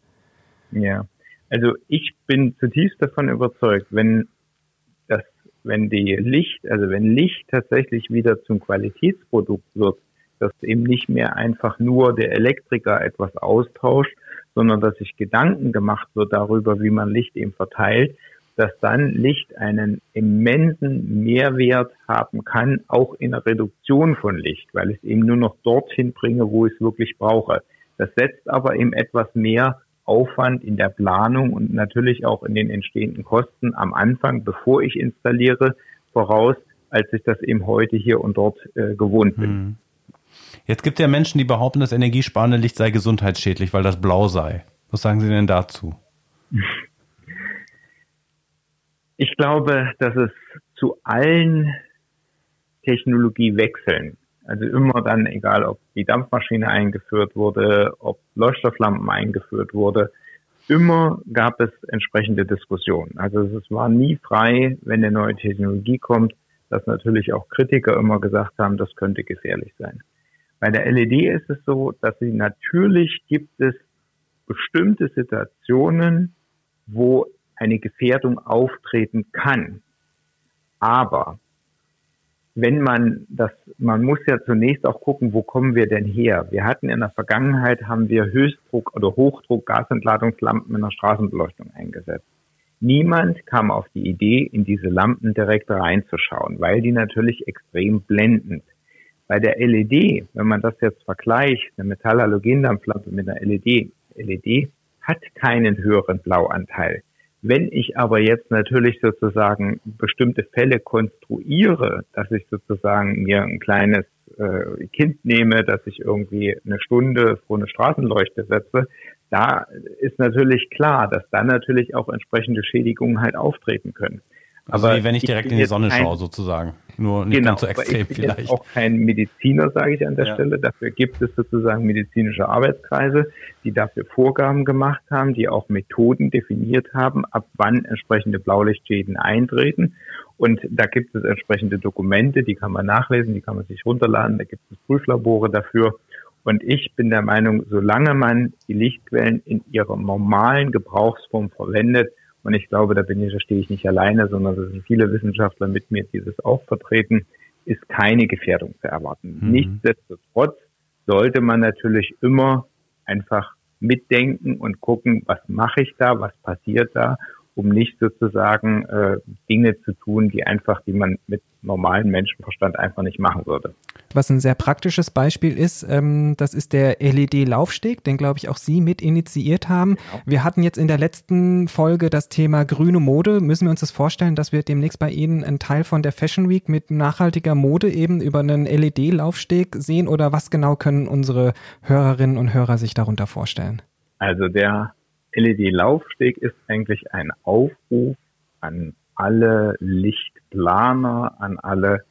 Ja, also ich bin zutiefst davon überzeugt, wenn das, wenn die Licht, also wenn Licht tatsächlich wieder zum Qualitätsprodukt wird, dass eben nicht mehr einfach nur der Elektriker etwas austauscht, sondern dass sich Gedanken gemacht wird darüber, wie man Licht eben verteilt, dass dann Licht einen immensen Mehrwert haben kann, auch in der Reduktion von Licht, weil ich es eben nur noch dorthin bringe, wo ich es wirklich brauche. Das setzt aber eben etwas mehr Aufwand in der Planung und natürlich auch in den entstehenden Kosten am Anfang, bevor ich installiere, voraus, als ich das eben heute hier und dort äh, gewohnt bin. Jetzt gibt es ja Menschen, die behaupten, das energiesparende Licht sei gesundheitsschädlich, weil das blau sei. Was sagen Sie denn dazu? Ich glaube, dass es zu allen Technologiewechseln, also immer dann, egal ob die Dampfmaschine eingeführt wurde, ob Leuchtstofflampen eingeführt wurde, immer gab es entsprechende Diskussionen. Also es war nie frei, wenn eine neue Technologie kommt, dass natürlich auch Kritiker immer gesagt haben, das könnte gefährlich sein. Bei der LED ist es so, dass sie natürlich gibt es bestimmte Situationen, wo eine Gefährdung auftreten kann. Aber wenn man das, man muss ja zunächst auch gucken, wo kommen wir denn her? Wir hatten in der Vergangenheit, haben wir Höchstdruck oder Hochdruck Gasentladungslampen in der Straßenbeleuchtung eingesetzt. Niemand kam auf die Idee, in diese Lampen direkt reinzuschauen, weil die natürlich extrem blendend bei der LED, wenn man das jetzt vergleicht, eine Metallhalogendampflampe mit einer LED, LED hat keinen höheren Blauanteil. Wenn ich aber jetzt natürlich sozusagen bestimmte Fälle konstruiere, dass ich sozusagen mir ein kleines äh, Kind nehme, dass ich irgendwie eine Stunde vor eine Straßenleuchte setze, da ist natürlich klar, dass dann natürlich auch entsprechende Schädigungen halt auftreten können. Also aber wie wenn ich direkt ich in die Sonne schaue sozusagen. Nur nicht genau, ganz so extrem ich bin vielleicht. Jetzt auch kein Mediziner, sage ich an der ja. Stelle. Dafür gibt es sozusagen medizinische Arbeitskreise, die dafür Vorgaben gemacht haben, die auch Methoden definiert haben, ab wann entsprechende Blaulichtschäden eintreten. Und da gibt es entsprechende Dokumente, die kann man nachlesen, die kann man sich runterladen, da gibt es Prüflabore dafür. Und ich bin der Meinung, solange man die Lichtquellen in ihrer normalen Gebrauchsform verwendet, und ich glaube, da bin ich, da stehe ich nicht alleine, sondern es sind viele Wissenschaftler mit mir, die das auch vertreten, ist keine Gefährdung zu erwarten. Mhm. Nichtsdestotrotz sollte man natürlich immer einfach mitdenken und gucken, was mache ich da, was passiert da um nicht sozusagen äh, Dinge zu tun, die einfach, die man mit normalen Menschenverstand einfach nicht machen würde. Was ein sehr praktisches Beispiel ist, ähm, das ist der LED-Laufsteg, den glaube ich auch Sie mit initiiert haben. Genau. Wir hatten jetzt in der letzten Folge das Thema grüne Mode. Müssen wir uns das vorstellen, dass wir demnächst bei Ihnen einen Teil von der Fashion Week mit nachhaltiger Mode eben über einen LED-Laufsteg sehen oder was genau können unsere Hörerinnen und Hörer sich darunter vorstellen? Also der LED-Laufsteg ist eigentlich ein Aufruf an alle Lichtplaner, an alle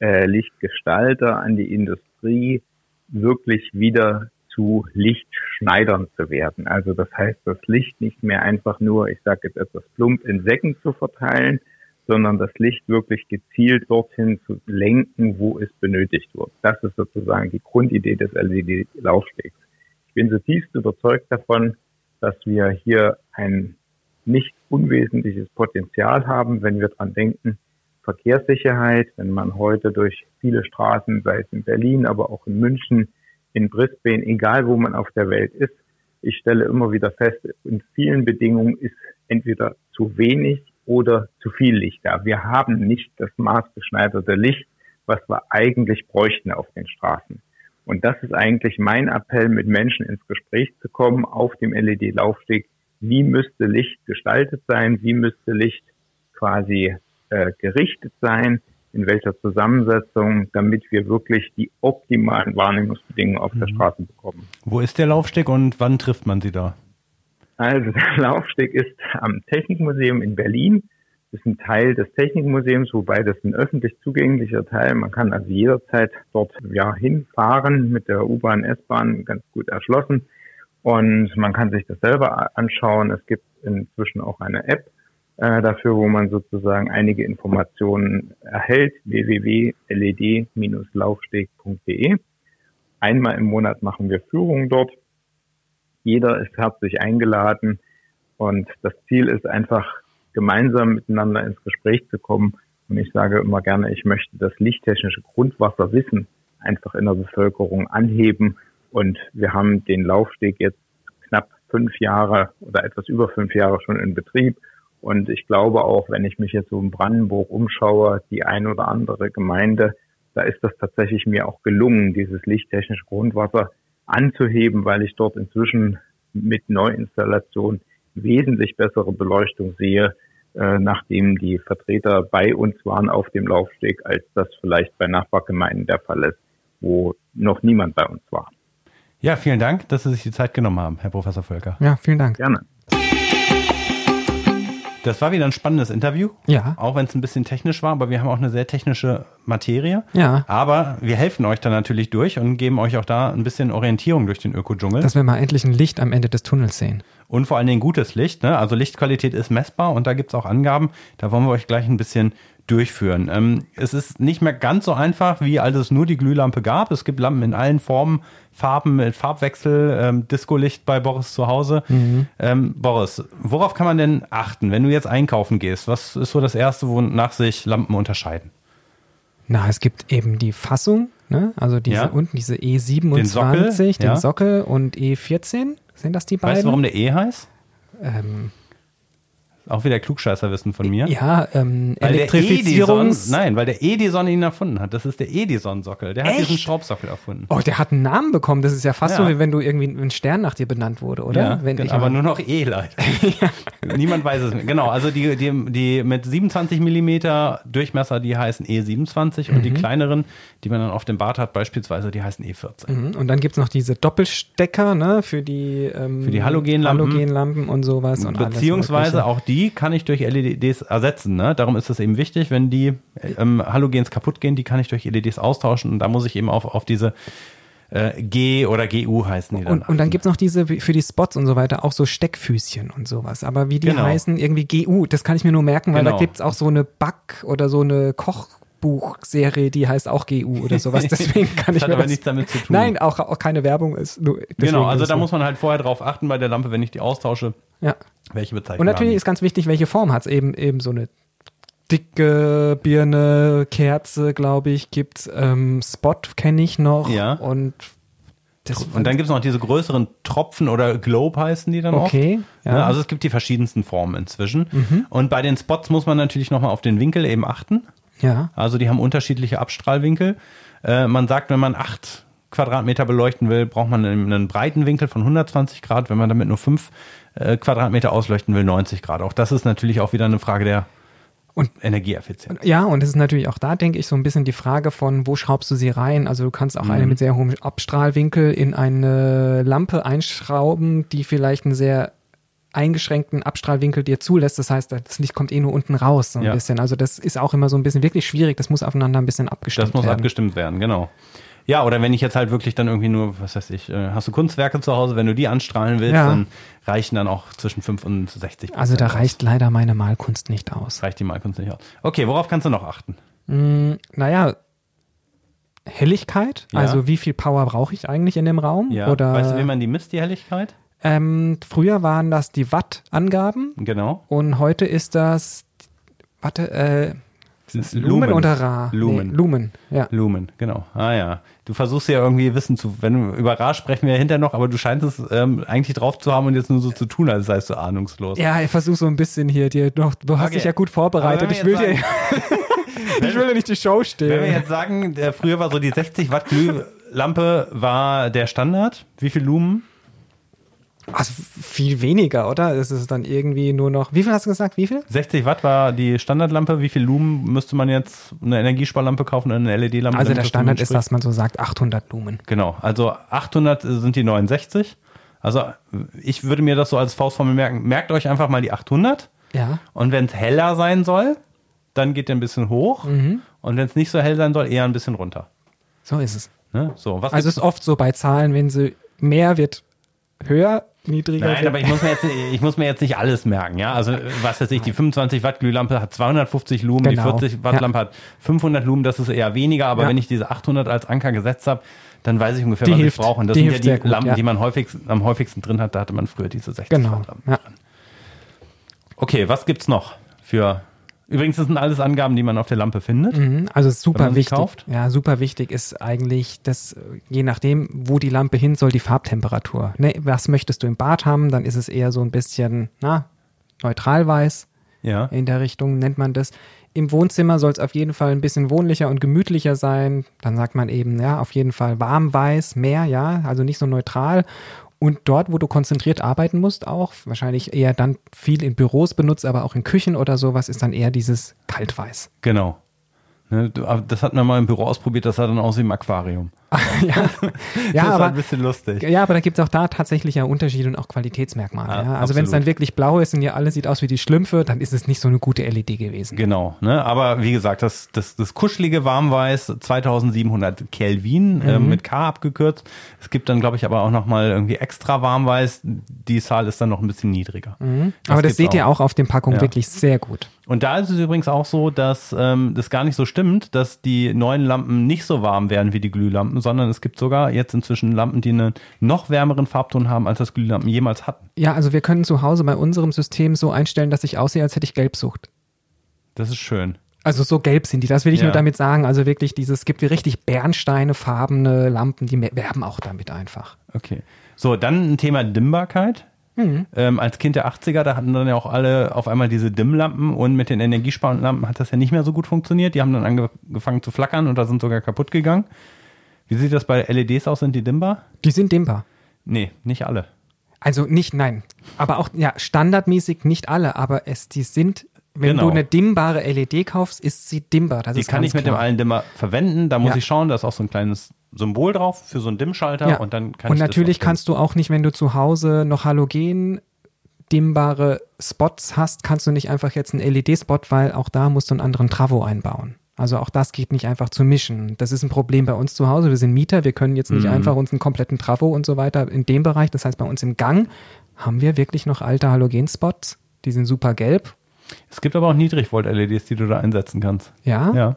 äh, Lichtgestalter, an die Industrie, wirklich wieder zu Lichtschneidern zu werden. Also das heißt, das Licht nicht mehr einfach nur, ich sage jetzt etwas plump, in Säcken zu verteilen, sondern das Licht wirklich gezielt dorthin zu lenken, wo es benötigt wird. Das ist sozusagen die Grundidee des LED-Laufstegs. Ich bin zutiefst überzeugt davon, dass wir hier ein nicht unwesentliches Potenzial haben, wenn wir dran denken, Verkehrssicherheit, wenn man heute durch viele Straßen, sei es in Berlin, aber auch in München, in Brisbane, egal wo man auf der Welt ist, ich stelle immer wieder fest, in vielen Bedingungen ist entweder zu wenig oder zu viel Licht da. Wir haben nicht das maßgeschneiderte Licht, was wir eigentlich bräuchten auf den Straßen. Und das ist eigentlich mein Appell, mit Menschen ins Gespräch zu kommen auf dem LED-Laufsteg. Wie müsste Licht gestaltet sein? Wie müsste Licht quasi äh, gerichtet sein? in welcher Zusammensetzung, damit wir wirklich die optimalen Wahrnehmungsbedingungen auf mhm. der Straße bekommen. Wo ist der Laufsteg und wann trifft man Sie da? Also der Laufsteg ist am Technikmuseum in Berlin. Ist ein Teil des Technikmuseums, wobei das ein öffentlich zugänglicher Teil. Man kann also jederzeit dort ja hinfahren mit der U-Bahn, S-Bahn ganz gut erschlossen. Und man kann sich das selber anschauen. Es gibt inzwischen auch eine App äh, dafür, wo man sozusagen einige Informationen erhält. www.led-laufsteg.de. Einmal im Monat machen wir Führungen dort. Jeder ist herzlich eingeladen. Und das Ziel ist einfach, gemeinsam miteinander ins Gespräch zu kommen. Und ich sage immer gerne, ich möchte das lichttechnische Grundwasserwissen einfach in der Bevölkerung anheben und wir haben den Laufsteg jetzt knapp fünf Jahre oder etwas über fünf Jahre schon in Betrieb. Und ich glaube auch, wenn ich mich jetzt so in Brandenburg umschaue, die ein oder andere Gemeinde, da ist das tatsächlich mir auch gelungen, dieses lichttechnische Grundwasser anzuheben, weil ich dort inzwischen mit Neuinstallation wesentlich bessere Beleuchtung sehe, äh, nachdem die Vertreter bei uns waren auf dem Laufsteg, als das vielleicht bei Nachbargemeinden der Fall ist, wo noch niemand bei uns war. Ja, vielen Dank, dass Sie sich die Zeit genommen haben, Herr Professor Völker. Ja, vielen Dank. Gerne. Das war wieder ein spannendes Interview. Ja. Auch wenn es ein bisschen technisch war, aber wir haben auch eine sehr technische Materie. Ja. Aber wir helfen euch da natürlich durch und geben euch auch da ein bisschen Orientierung durch den Ökodschungel. Dass wir mal endlich ein Licht am Ende des Tunnels sehen. Und vor allen Dingen gutes Licht. Ne? Also Lichtqualität ist messbar und da gibt es auch Angaben. Da wollen wir euch gleich ein bisschen durchführen. Ähm, es ist nicht mehr ganz so einfach, wie als es nur die Glühlampe gab. Es gibt Lampen in allen Formen, Farben mit Farbwechsel, ähm, Disco-Licht bei Boris zu Hause. Mhm. Ähm, Boris, worauf kann man denn achten, wenn du jetzt einkaufen gehst? Was ist so das Erste, wonach sich Lampen unterscheiden? Na, es gibt eben die Fassung, ne? also diese Ja. unten diese E27, Den Sockel, den ja. Sockel und E14. Sind das die beiden? Weißt du, warum der E heißt? ähm, Auch wieder Klugscheißerwissen von mir. ja, ähm, Weil. Edison, nein, weil der Edison ihn erfunden hat. Das ist der Edison-Sockel. Der hat Echt? diesen Schraubsockel erfunden. Oh, der hat einen Namen bekommen. Das ist ja fast Ja. so, wie wenn du irgendwie ein Stern nach dir benannt wurde, oder? Ja, wenn genau, aber nur noch E leider. Niemand weiß es mehr. Genau, also die, die, die mit 27 Millimeter Durchmesser, die heißen E27 und die kleineren, die man dann auf dem Bart hat beispielsweise, die heißen E14. Mhm. Und dann gibt's noch diese Doppelstecker, ne, für die, ähm, Für die Halogenlampen. Halogenlampen und sowas. Und Beziehungsweise auch die kann ich durch LEDs ersetzen. Ne? Darum ist es eben wichtig, wenn die ähm, Halogens kaputt gehen, die kann ich durch LEDs austauschen und da muss ich eben auf, auf diese äh, G oder GU heißen die dann. Und, und dann gibt's noch diese für die Spots und so weiter auch so Steckfüßchen und sowas. Aber wie die Genau. heißen, irgendwie GU, das kann ich mir nur merken, weil Genau. da gibt's auch so eine Back- oder so eine Kochbuchserie, die heißt auch GU oder sowas. Deswegen kann Das ich hat mir aber das, nichts damit zu tun. Nein, auch, auch keine Werbung ist. Nur genau, also da so. muss man halt vorher drauf achten bei der Lampe, wenn ich die austausche, ja. welche Bezeichnung Und natürlich ist ganz wichtig, welche Form hat's eben eben so eine dicke Birne, Kerze, glaube ich, gibt's ähm, Spot kenne ich noch Ja. und. Und dann gibt es noch diese größeren Tropfen oder Globe heißen die dann Okay, oft. ja. Mhm. Ne, Also es gibt die verschiedensten Formen inzwischen. Und bei den Spots muss man natürlich nochmal auf den Winkel eben achten. Ja. Also die haben unterschiedliche Abstrahlwinkel. Äh, man sagt, wenn man acht Quadratmeter beleuchten will, braucht man einen, breiten Winkel von 120 Grad. Wenn man damit nur fünf äh, Quadratmeter ausleuchten will, 90 Grad. Auch das ist natürlich auch wieder eine Frage der Und- Energieeffizienz. Ja, und es ist natürlich auch da, denke ich, so ein bisschen die Frage von, wo schraubst du sie rein? Also du kannst auch Mhm. eine mit sehr hohem Abstrahlwinkel in eine Lampe einschrauben, die vielleicht einen sehr eingeschränkten Abstrahlwinkel dir zulässt. Das heißt, das Licht kommt eh nur unten raus, so ein Ja. bisschen. Also das ist auch immer so ein bisschen wirklich schwierig. Das muss aufeinander ein bisschen abgestimmt Das muss werden. abgestimmt werden, genau. Ja, oder wenn ich jetzt halt wirklich dann irgendwie nur, was weiß ich, äh, hast du Kunstwerke zu Hause, wenn du die anstrahlen willst, Ja. dann reichen dann auch zwischen 5 und 60 Also da aus. reicht leider meine Malkunst nicht aus. reicht die Malkunst nicht aus. Okay, worauf kannst du noch achten? Mm, naja, Helligkeit, Ja. also wie viel Power brauche ich eigentlich in dem Raum? Ja, Oder, weißt du, wie man die misst, die Helligkeit? Ähm, früher waren das die Watt-Angaben Genau. und heute ist das, warte, äh, Das Lumen, oder Ra? Lumen. Nee, Lumen, ja. Lumen, genau. Ah ja. Du versuchst ja irgendwie Wissen zu, wenn über Ra sprechen wir ja hinterher noch, aber du scheinst es ähm, eigentlich drauf zu haben und jetzt nur so zu tun, als seist du ahnungslos. Ja, ich versuche so ein bisschen hier dir noch, du hast Okay. dich ja gut vorbereitet. Ich will, wir dir, ich will dir nicht die Show Wenn wir jetzt sagen, der, früher war so die 60 Watt Glühlampe war der Standard. Wie viel Lumen? Also viel weniger, oder? Es ist dann irgendwie nur noch, wie viel hast du gesagt? Wie viel? 60 Watt war die Standardlampe. Wie viel Lumen müsste man jetzt eine Energiesparlampe kaufen oder eine LED-Lampe? Also der Standard ist, dass man so sagt, 800 Lumen. Genau, also 800 sind die 69. Also ich würde mir das so als Faustformel merken. Merkt euch einfach mal die 800. Ja. Und wenn es heller sein soll, dann geht der ein bisschen hoch. Mhm. Und wenn es nicht so hell sein soll, eher ein bisschen runter. So ist es. Ne? So, was Also es ist oft so bei Zahlen, wenn sie mehr wird, höher, niedriger. Nein, aber ich muss, mir jetzt, ich muss mir jetzt nicht alles merken, ja. Also, was weiß ich, die 25 Watt Glühlampe hat 250 Lumen, Genau, die 40 Watt ja. Lampe hat 500 Lumen, das ist eher weniger, aber Ja. wenn ich diese 800 als Anker gesetzt habe, dann weiß ich ungefähr, Die was hilft. ich brauche. Und das Die sind ja die gut, Lampen, ja. die man häufigst, am häufigsten drin hat. Da hatte man früher diese 60 Genau. Watt Lampen. Ja. Okay, was gibt's noch für. Übrigens, das sind alles Angaben, die man auf der Lampe findet. Mhm, Also super wichtig. kauft? Ja, super wichtig ist eigentlich, dass äh, je nachdem, wo die Lampe hin soll, die Farbtemperatur. Ne, was möchtest du im Bad haben? Dann ist es eher so ein bisschen, na, neutral weiß Ja. in der Richtung nennt man das. Im Wohnzimmer soll es auf jeden Fall ein bisschen wohnlicher und gemütlicher sein. Dann sagt man eben, ja, auf jeden Fall warm weiß, mehr, ja, also nicht so neutral. Und dort, wo du konzentriert arbeiten musst, auch wahrscheinlich eher dann viel in Büros benutzt, aber auch in Küchen oder sowas, ist dann eher dieses Kaltweiß. Genau. Ne, das hat man mal im Büro ausprobiert, das sah dann aus wie im Aquarium. ja, das ja war aber ein bisschen lustig. Ja, aber da gibt es auch da tatsächlich ja Unterschiede und auch Qualitätsmerkmale. Ah, ja. Also wenn es dann wirklich blau ist und ja alles sieht aus wie die Schlümpfe, dann ist es nicht so eine gute LED gewesen. Genau, ne? aber wie gesagt, das, das, das kuschelige Warmweiß 2700 Kelvin äh, Mhm. mit K abgekürzt. Es gibt dann, glaube ich, aber auch nochmal irgendwie extra Warmweiß. Die Zahl ist dann noch ein bisschen niedriger. Mhm. aber das gibt's seht ihr auch auf den Packungen Ja. wirklich sehr gut. Und da ist es übrigens auch so, dass ähm, das gar nicht so stimmt, dass die neuen Lampen nicht so warm werden wie die Glühlampen, sondern es gibt sogar jetzt inzwischen Lampen, die einen noch wärmeren Farbton haben, als das Glühlampen jemals hatten. Ja, also wir können zu Hause bei unserem System so einstellen, dass ich aussehe, als hätte ich Gelbsucht. Das ist schön. Also so gelb sind die, das will ich Ja. nur damit sagen. Also wirklich dieses, es gibt wie richtig bernsteinefarbene Lampen, die werben auch damit einfach. Okay. So, dann ein Thema Dimmbarkeit. Mhm. Ähm, als Kind der 80er, da hatten dann ja auch alle auf einmal diese Dimmlampen und mit den energiesparenden Lampen hat das ja nicht mehr so gut funktioniert. Die haben dann angefangen zu flackern und da sind sogar kaputt gegangen. Wie sieht das bei LEDs aus? Sind die dimmbar? Die sind dimmbar. Nee, nicht alle. Also nicht, nein. Aber auch, ja, standardmäßig nicht alle, aber es, die sind, wenn Genau. du eine dimmbare LED kaufst, ist sie dimmbar. Das Die kann ich mit dem allen Dimmer verwenden. Da muss Ja. ich schauen, da ist auch so ein kleines Symbol drauf für so einen Dimmschalter Ja. und dann kann Und ich natürlich kannst du auch nicht, wenn du zu Hause noch Halogen dimmbare Spots hast, kannst du nicht einfach jetzt einen LED-Spot, weil auch da musst du einen anderen Travo einbauen. Also auch das geht nicht einfach zu mischen. Das ist ein Problem bei uns zu Hause. Wir sind Mieter, wir können jetzt nicht Mhm. einfach uns einen kompletten Travo und so weiter in dem Bereich. Das heißt, bei uns im Gang haben wir wirklich noch alte Halogen-Spots. Die sind super gelb. Es gibt aber auch Niedrigvolt-LEDs, die du da einsetzen kannst. Ja, Ja,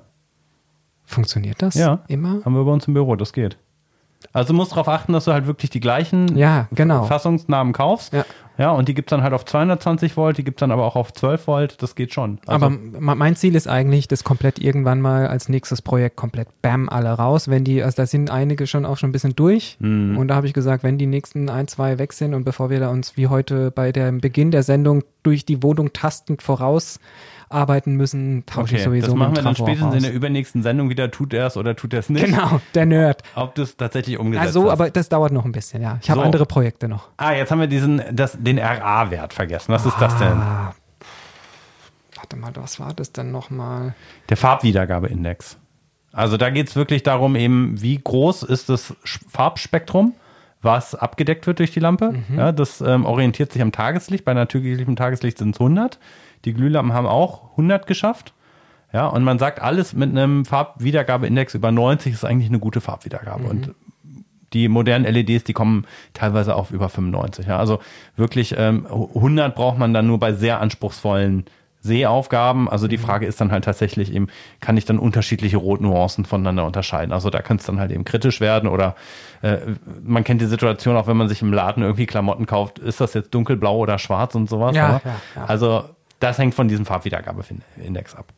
funktioniert das ja. immer? Haben wir bei uns im Büro, das geht. Also du musst darauf achten, dass du halt wirklich die gleichen Ja, genau. Fassungsnamen kaufst. Ja. Ja, und die gibt's dann halt auf 220 Volt, die gibt's dann aber auch auf 12 Volt, das geht schon. Also, Aber mein Ziel ist eigentlich, das komplett irgendwann mal als nächstes Projekt komplett bam alle raus. Wenn die, also da sind einige schon auch schon ein bisschen durch. Mhm. Und da habe ich gesagt, wenn die nächsten ein, zwei weg sind und bevor wir da uns wie heute bei dem Beginn der Sendung durch die Wohnung tastend vorausarbeiten müssen, tausche ich okay, sowieso das machen wir dann spätestens raus. in der übernächsten Sendung wieder, tut er es oder tut er es nicht. Genau, der Nerd. Ob du es tatsächlich umgesetzt Also, hast. aber das dauert noch ein bisschen, ja. Ich habe So. andere Projekte noch. Ah, jetzt haben wir diesen, das, den RA-Wert vergessen. Was ist das denn? Ah. Warte mal, was war das denn nochmal? Der Farbwiedergabeindex. Also da geht es wirklich darum, eben, wie groß ist das Farbspektrum, was abgedeckt wird durch die Lampe. Ja, das ähm, orientiert sich am Tageslicht. Bei natürlichem Tageslicht sind es 100. Die Glühlampen haben auch 100 geschafft. Ja, und man sagt, alles mit einem Farbwiedergabeindex über 90 ist eigentlich eine gute Farbwiedergabe. Und die modernen LEDs, die kommen teilweise auf über 95. Ja. Also wirklich ähm, 100 braucht man dann nur bei sehr anspruchsvollen Sehaufgaben. Also die Frage ist dann halt tatsächlich eben, kann ich dann unterschiedliche Rotnuancen voneinander unterscheiden? Also da könnte es dann halt eben kritisch werden oder äh, man kennt die Situation auch, wenn man sich im Laden irgendwie Klamotten kauft, ist das jetzt dunkelblau oder schwarz und sowas? Ja, oder? ja, ja. Also das hängt von diesem Farbwiedergabeindex ab.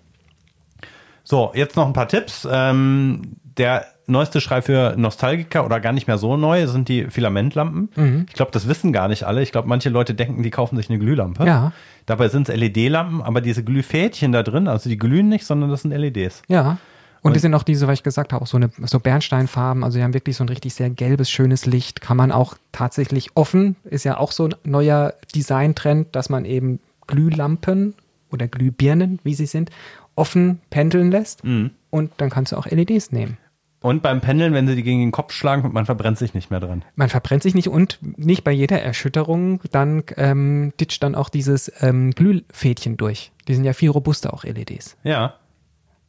So, jetzt noch ein paar Tipps. Ähm, der neueste Schrei für Nostalgiker oder gar nicht mehr so neu sind die Filamentlampen. Mhm. Ich glaube, das wissen gar nicht alle. Ich glaube, manche Leute denken, die kaufen sich eine Glühlampe. Ja. Dabei sind es LED-Lampen, aber diese Glühfädchen da drin, also die glühen nicht, sondern das sind LEDs. Ja. Und die sind auch diese, was ich gesagt habe, auch so, eine, so Bernsteinfarben. Also die haben wirklich so ein richtig sehr gelbes, schönes Licht. Kann man auch tatsächlich offen, ist ja auch so ein neuer Designtrend, dass man eben Glühlampen oder Glühbirnen, wie sie sind, offen pendeln lässt. Mhm. Und dann kannst du auch LEDs nehmen. Und beim Pendeln, wenn sie die gegen den Kopf schlagen, man verbrennt sich nicht mehr dran. Man verbrennt sich nicht und nicht bei jeder Erschütterung, dann ähm, ditcht dann auch dieses ähm, Glühfädchen durch. Die sind ja viel robuster, auch LEDs. Ja.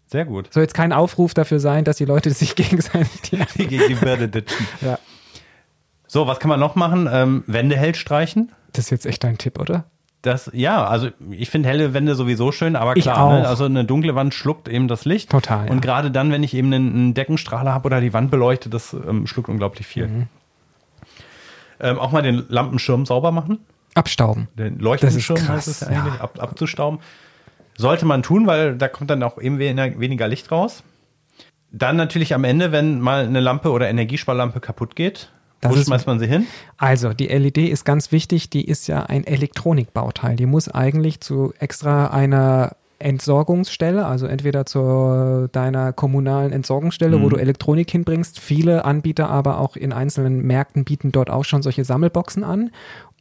Sehr gut. Soll jetzt kein Aufruf dafür sein, dass die Leute sich gegenseitig die Die gegen die Birne ditchen. Ja. So, was kann man noch machen? Ähm, Wände hell streichen. Das ist jetzt echt dein Tipp, oder? Das, ja, also ich finde helle Wände sowieso schön, aber klar, ne, also eine dunkle Wand schluckt eben das Licht. Total, ja. Und gerade dann, wenn ich eben einen, einen Deckenstrahler habe oder die Wand beleuchte, das ähm, schluckt unglaublich viel. Mhm. Ähm, auch mal den Lampenschirm sauber machen. Abstauben. Den Leuchtenschirm Das ist heißt es ja eigentlich, ja. ab, abzustauben. Sollte man tun, weil da kommt dann auch eben weniger Licht raus. Dann natürlich am Ende, wenn mal eine Lampe oder Energiesparlampe kaputt geht, Das wo schmeißt man sie hin? Also, die LED ist ganz wichtig, die ist ja ein Elektronikbauteil. Die muss eigentlich zu extra einer Entsorgungsstelle, also entweder zu deiner kommunalen Entsorgungsstelle, wo du Elektronik hinbringst. Viele Anbieter aber auch in einzelnen Märkten bieten dort auch schon solche Sammelboxen an.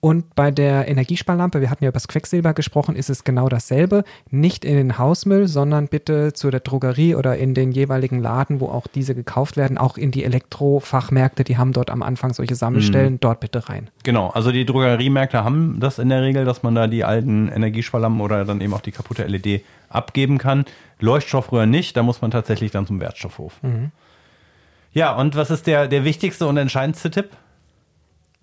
Und bei der Energiesparlampe, wir hatten ja über das Quecksilber gesprochen, ist es genau dasselbe. Nicht in den Hausmüll, sondern bitte zu der Drogerie oder in den jeweiligen Laden, wo auch diese gekauft werden, auch in die Elektrofachmärkte, die haben dort am Anfang solche Sammelstellen, dort bitte rein. Genau, also die Drogeriemärkte haben das in der Regel, dass man da die alten Energiesparlampen oder dann eben auch die kaputte LED abgeben kann. Leuchtstoffröhren nicht, da muss man tatsächlich dann zum Wertstoffhof. Ja, und was ist der, der wichtigste und entscheidendste Tipp?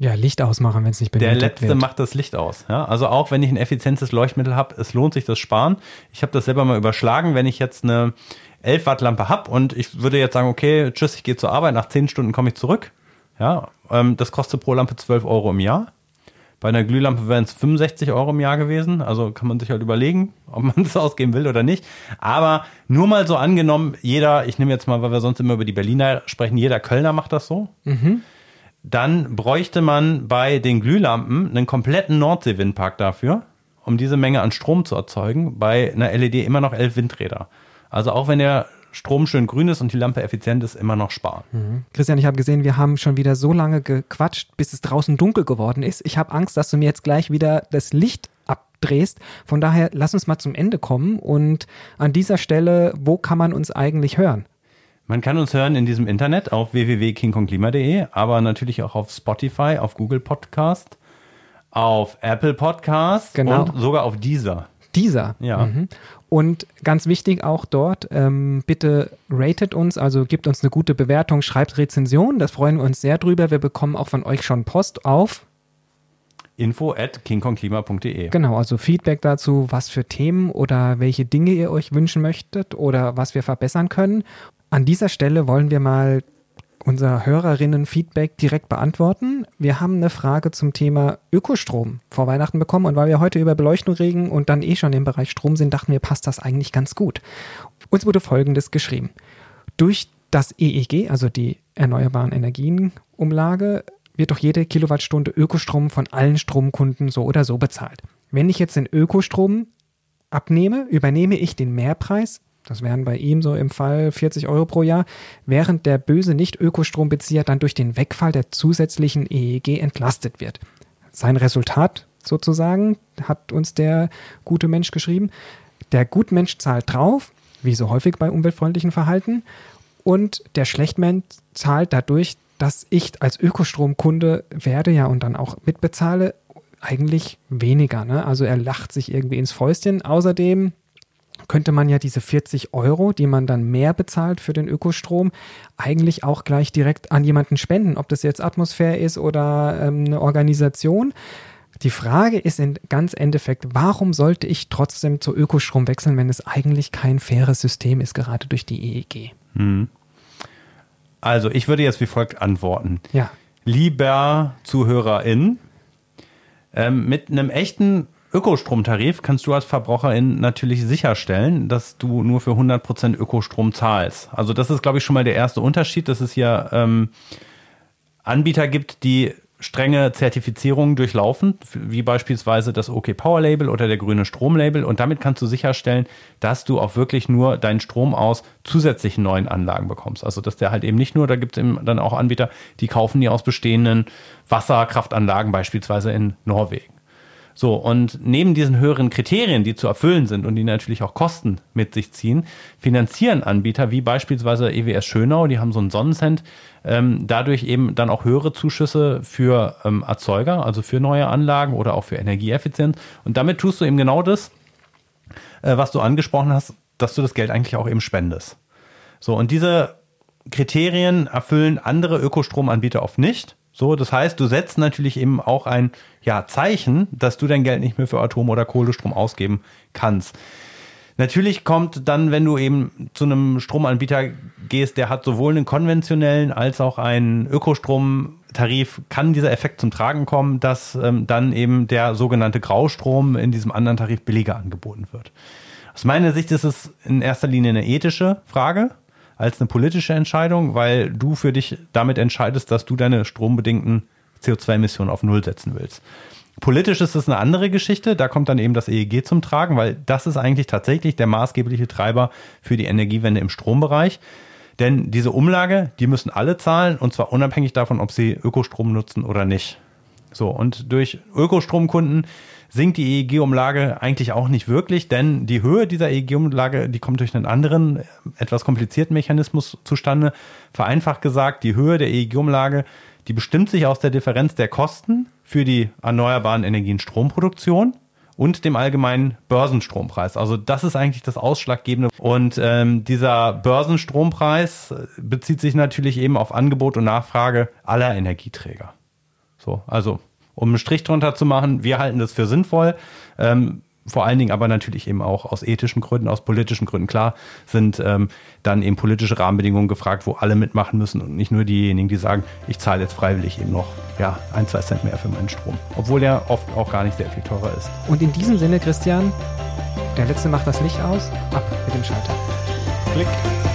Ja, Licht ausmachen, wenn es nicht Der benötigt letzte wird. macht das Licht aus. Ja? Also auch wenn ich ein effizientes Leuchtmittel habe, es lohnt sich das Sparen. Ich habe das selber mal überschlagen, wenn ich jetzt eine 11 Watt Lampe habe und ich würde jetzt sagen, okay, tschüss, ich gehe zur Arbeit, nach 10 Stunden komme ich zurück. Ja, ähm, das kostet pro Lampe 12 Euro im Jahr. Bei einer Glühlampe wären es 65 Euro im Jahr gewesen. Also kann man sich halt überlegen, ob man das ausgeben will oder nicht. Aber nur mal so angenommen, jeder, ich nehme jetzt mal, weil wir sonst immer über die Berliner sprechen, jeder Kölner macht das so. Dann bräuchte man bei den Glühlampen einen kompletten Nordseewindpark dafür, um diese Menge an Strom zu erzeugen. Bei einer LED immer noch elf Windräder. Also auch wenn der Strom schön grün ist und die Lampe effizient ist, immer noch sparen. Christian, ich habe gesehen, wir haben schon wieder so lange gequatscht, bis es draußen dunkel geworden ist. Ich habe Angst, dass du mir jetzt gleich wieder das Licht abdrehst. Von daher, lass uns mal zum Ende kommen. Und an dieser Stelle, wo kann man uns eigentlich hören? Man kann uns hören in diesem Internet auf www.kingkongklima.de, aber natürlich auch auf Spotify, auf Google Podcast, auf Apple Podcast Genau. und sogar auf Deezer. Dieser. Ja. Mhm. Und ganz wichtig auch dort, ähm, bitte ratet uns, also gebt uns eine gute Bewertung, schreibt Rezension, das freuen wir uns sehr drüber. Wir bekommen auch von euch schon Post auf. Info at kingkongklima.de. Genau, also Feedback dazu, was für Themen oder welche Dinge ihr euch wünschen möchtet oder was wir verbessern können. An dieser Stelle wollen wir mal unser Hörerinnen-Feedback direkt beantworten. Wir haben eine Frage zum Thema Ökostrom vor Weihnachten bekommen und weil wir heute über Beleuchtung reden und dann eh schon im Bereich Strom sind, dachten wir, passt das eigentlich ganz gut. Uns wurde Folgendes geschrieben. Durch das EEG, also die Erneuerbaren Energienumlage, wird doch jede Kilowattstunde Ökostrom von allen Stromkunden so oder so bezahlt. Wenn ich jetzt den Ökostrom abnehme, übernehme ich den Mehrpreis, das wären bei ihm so im Fall 40 Euro pro Jahr, während der böse Nicht-Ökostrombezieher dann durch den Wegfall der zusätzlichen EEG entlastet wird. Sein Resultat sozusagen hat uns der gute Mensch geschrieben. Der Gutmensch zahlt drauf, wie so häufig bei umweltfreundlichen Verhalten, und der Schlechtmensch zahlt dadurch, dass ich als Ökostromkunde werde ja und dann auch mitbezahle, eigentlich weniger. Ne? Also er lacht sich irgendwie ins Fäustchen. Außerdem könnte man ja diese 40 Euro, die man dann mehr bezahlt für den Ökostrom, eigentlich auch gleich direkt an jemanden spenden, ob das jetzt Atmosphäre ist oder ähm, eine Organisation. Die Frage ist in ganz Endeffekt, warum sollte ich trotzdem zu Ökostrom wechseln, wenn es eigentlich kein faires System ist, gerade durch die EEG? Also ich würde jetzt wie folgt antworten. Ja, Lieber Zuhörerin, ähm, mit einem echten Ökostromtarif kannst du als Verbraucherin natürlich sicherstellen, dass du nur für 100% Ökostrom zahlst. Also das ist, glaube ich, schon mal der erste Unterschied, dass es hier ähm, Anbieter gibt, die strenge Zertifizierungen durchlaufen, wie beispielsweise das OK Power Label oder der grüne Strom Label. Und damit kannst du sicherstellen, dass du auch wirklich nur deinen Strom aus zusätzlichen neuen Anlagen bekommst. Also dass der halt eben nicht nur, da gibt es dann auch Anbieter, die kaufen die aus bestehenden Wasserkraftanlagen, beispielsweise in Norwegen. So, und neben diesen höheren Kriterien, die zu erfüllen sind und die natürlich auch Kosten mit sich ziehen, finanzieren Anbieter wie beispielsweise EWS Schönau, die haben so einen Sonnencent, ähm, dadurch eben dann auch höhere Zuschüsse für ähm, Erzeuger, also für neue Anlagen oder auch für Energieeffizienz. Und damit tust du eben genau das, äh, was du angesprochen hast, dass du das Geld eigentlich auch eben spendest. So, und diese Kriterien erfüllen andere Ökostromanbieter oft nicht. So, das heißt, du setzt natürlich eben auch ein ja, Zeichen, dass du dein Geld nicht mehr für Atom- oder Kohlestrom ausgeben kannst. Natürlich kommt dann, wenn du eben zu einem Stromanbieter gehst, der hat sowohl einen konventionellen als auch einen Ökostromtarif, kann dieser Effekt zum Tragen kommen, dass ähm, dann eben der sogenannte Graustrom in diesem anderen Tarif billiger angeboten wird. Aus meiner Sicht ist es in erster Linie eine ethische Frage als eine politische Entscheidung, weil du für dich damit entscheidest, dass du deine strombedingten CO2-Emissionen auf Null setzen willst. Politisch ist es eine andere Geschichte. Da kommt dann eben das EEG zum Tragen, weil das ist eigentlich tatsächlich der maßgebliche Treiber für die Energiewende im Strombereich. Denn diese Umlage, die müssen alle zahlen und zwar unabhängig davon, ob sie Ökostrom nutzen oder nicht. So, und durch Ökostromkunden sinkt die EEG-Umlage eigentlich auch nicht wirklich, denn die Höhe dieser EEG-Umlage, die kommt durch einen anderen, etwas komplizierten Mechanismus zustande. Vereinfacht gesagt, die Höhe der EEG-Umlage, die bestimmt sich aus der Differenz der Kosten für die erneuerbaren Energien Stromproduktion und dem allgemeinen Börsenstrompreis. Also das ist eigentlich das Ausschlaggebende. Und ähm, dieser Börsenstrompreis bezieht sich natürlich eben auf Angebot und Nachfrage aller Energieträger. So, also um einen Strich drunter zu machen. Wir halten das für sinnvoll. Ähm, vor allen Dingen aber natürlich eben auch aus ethischen Gründen, aus politischen Gründen. Klar sind ähm, dann eben politische Rahmenbedingungen gefragt, wo alle mitmachen müssen und nicht nur diejenigen, die sagen, ich zahle jetzt freiwillig eben noch ja, ein, zwei Cent mehr für meinen Strom. Obwohl der oft auch gar nicht sehr viel teurer ist. Und in diesem Sinne, Christian, der Letzte macht das Licht aus. Ab mit dem Schalter. Klick.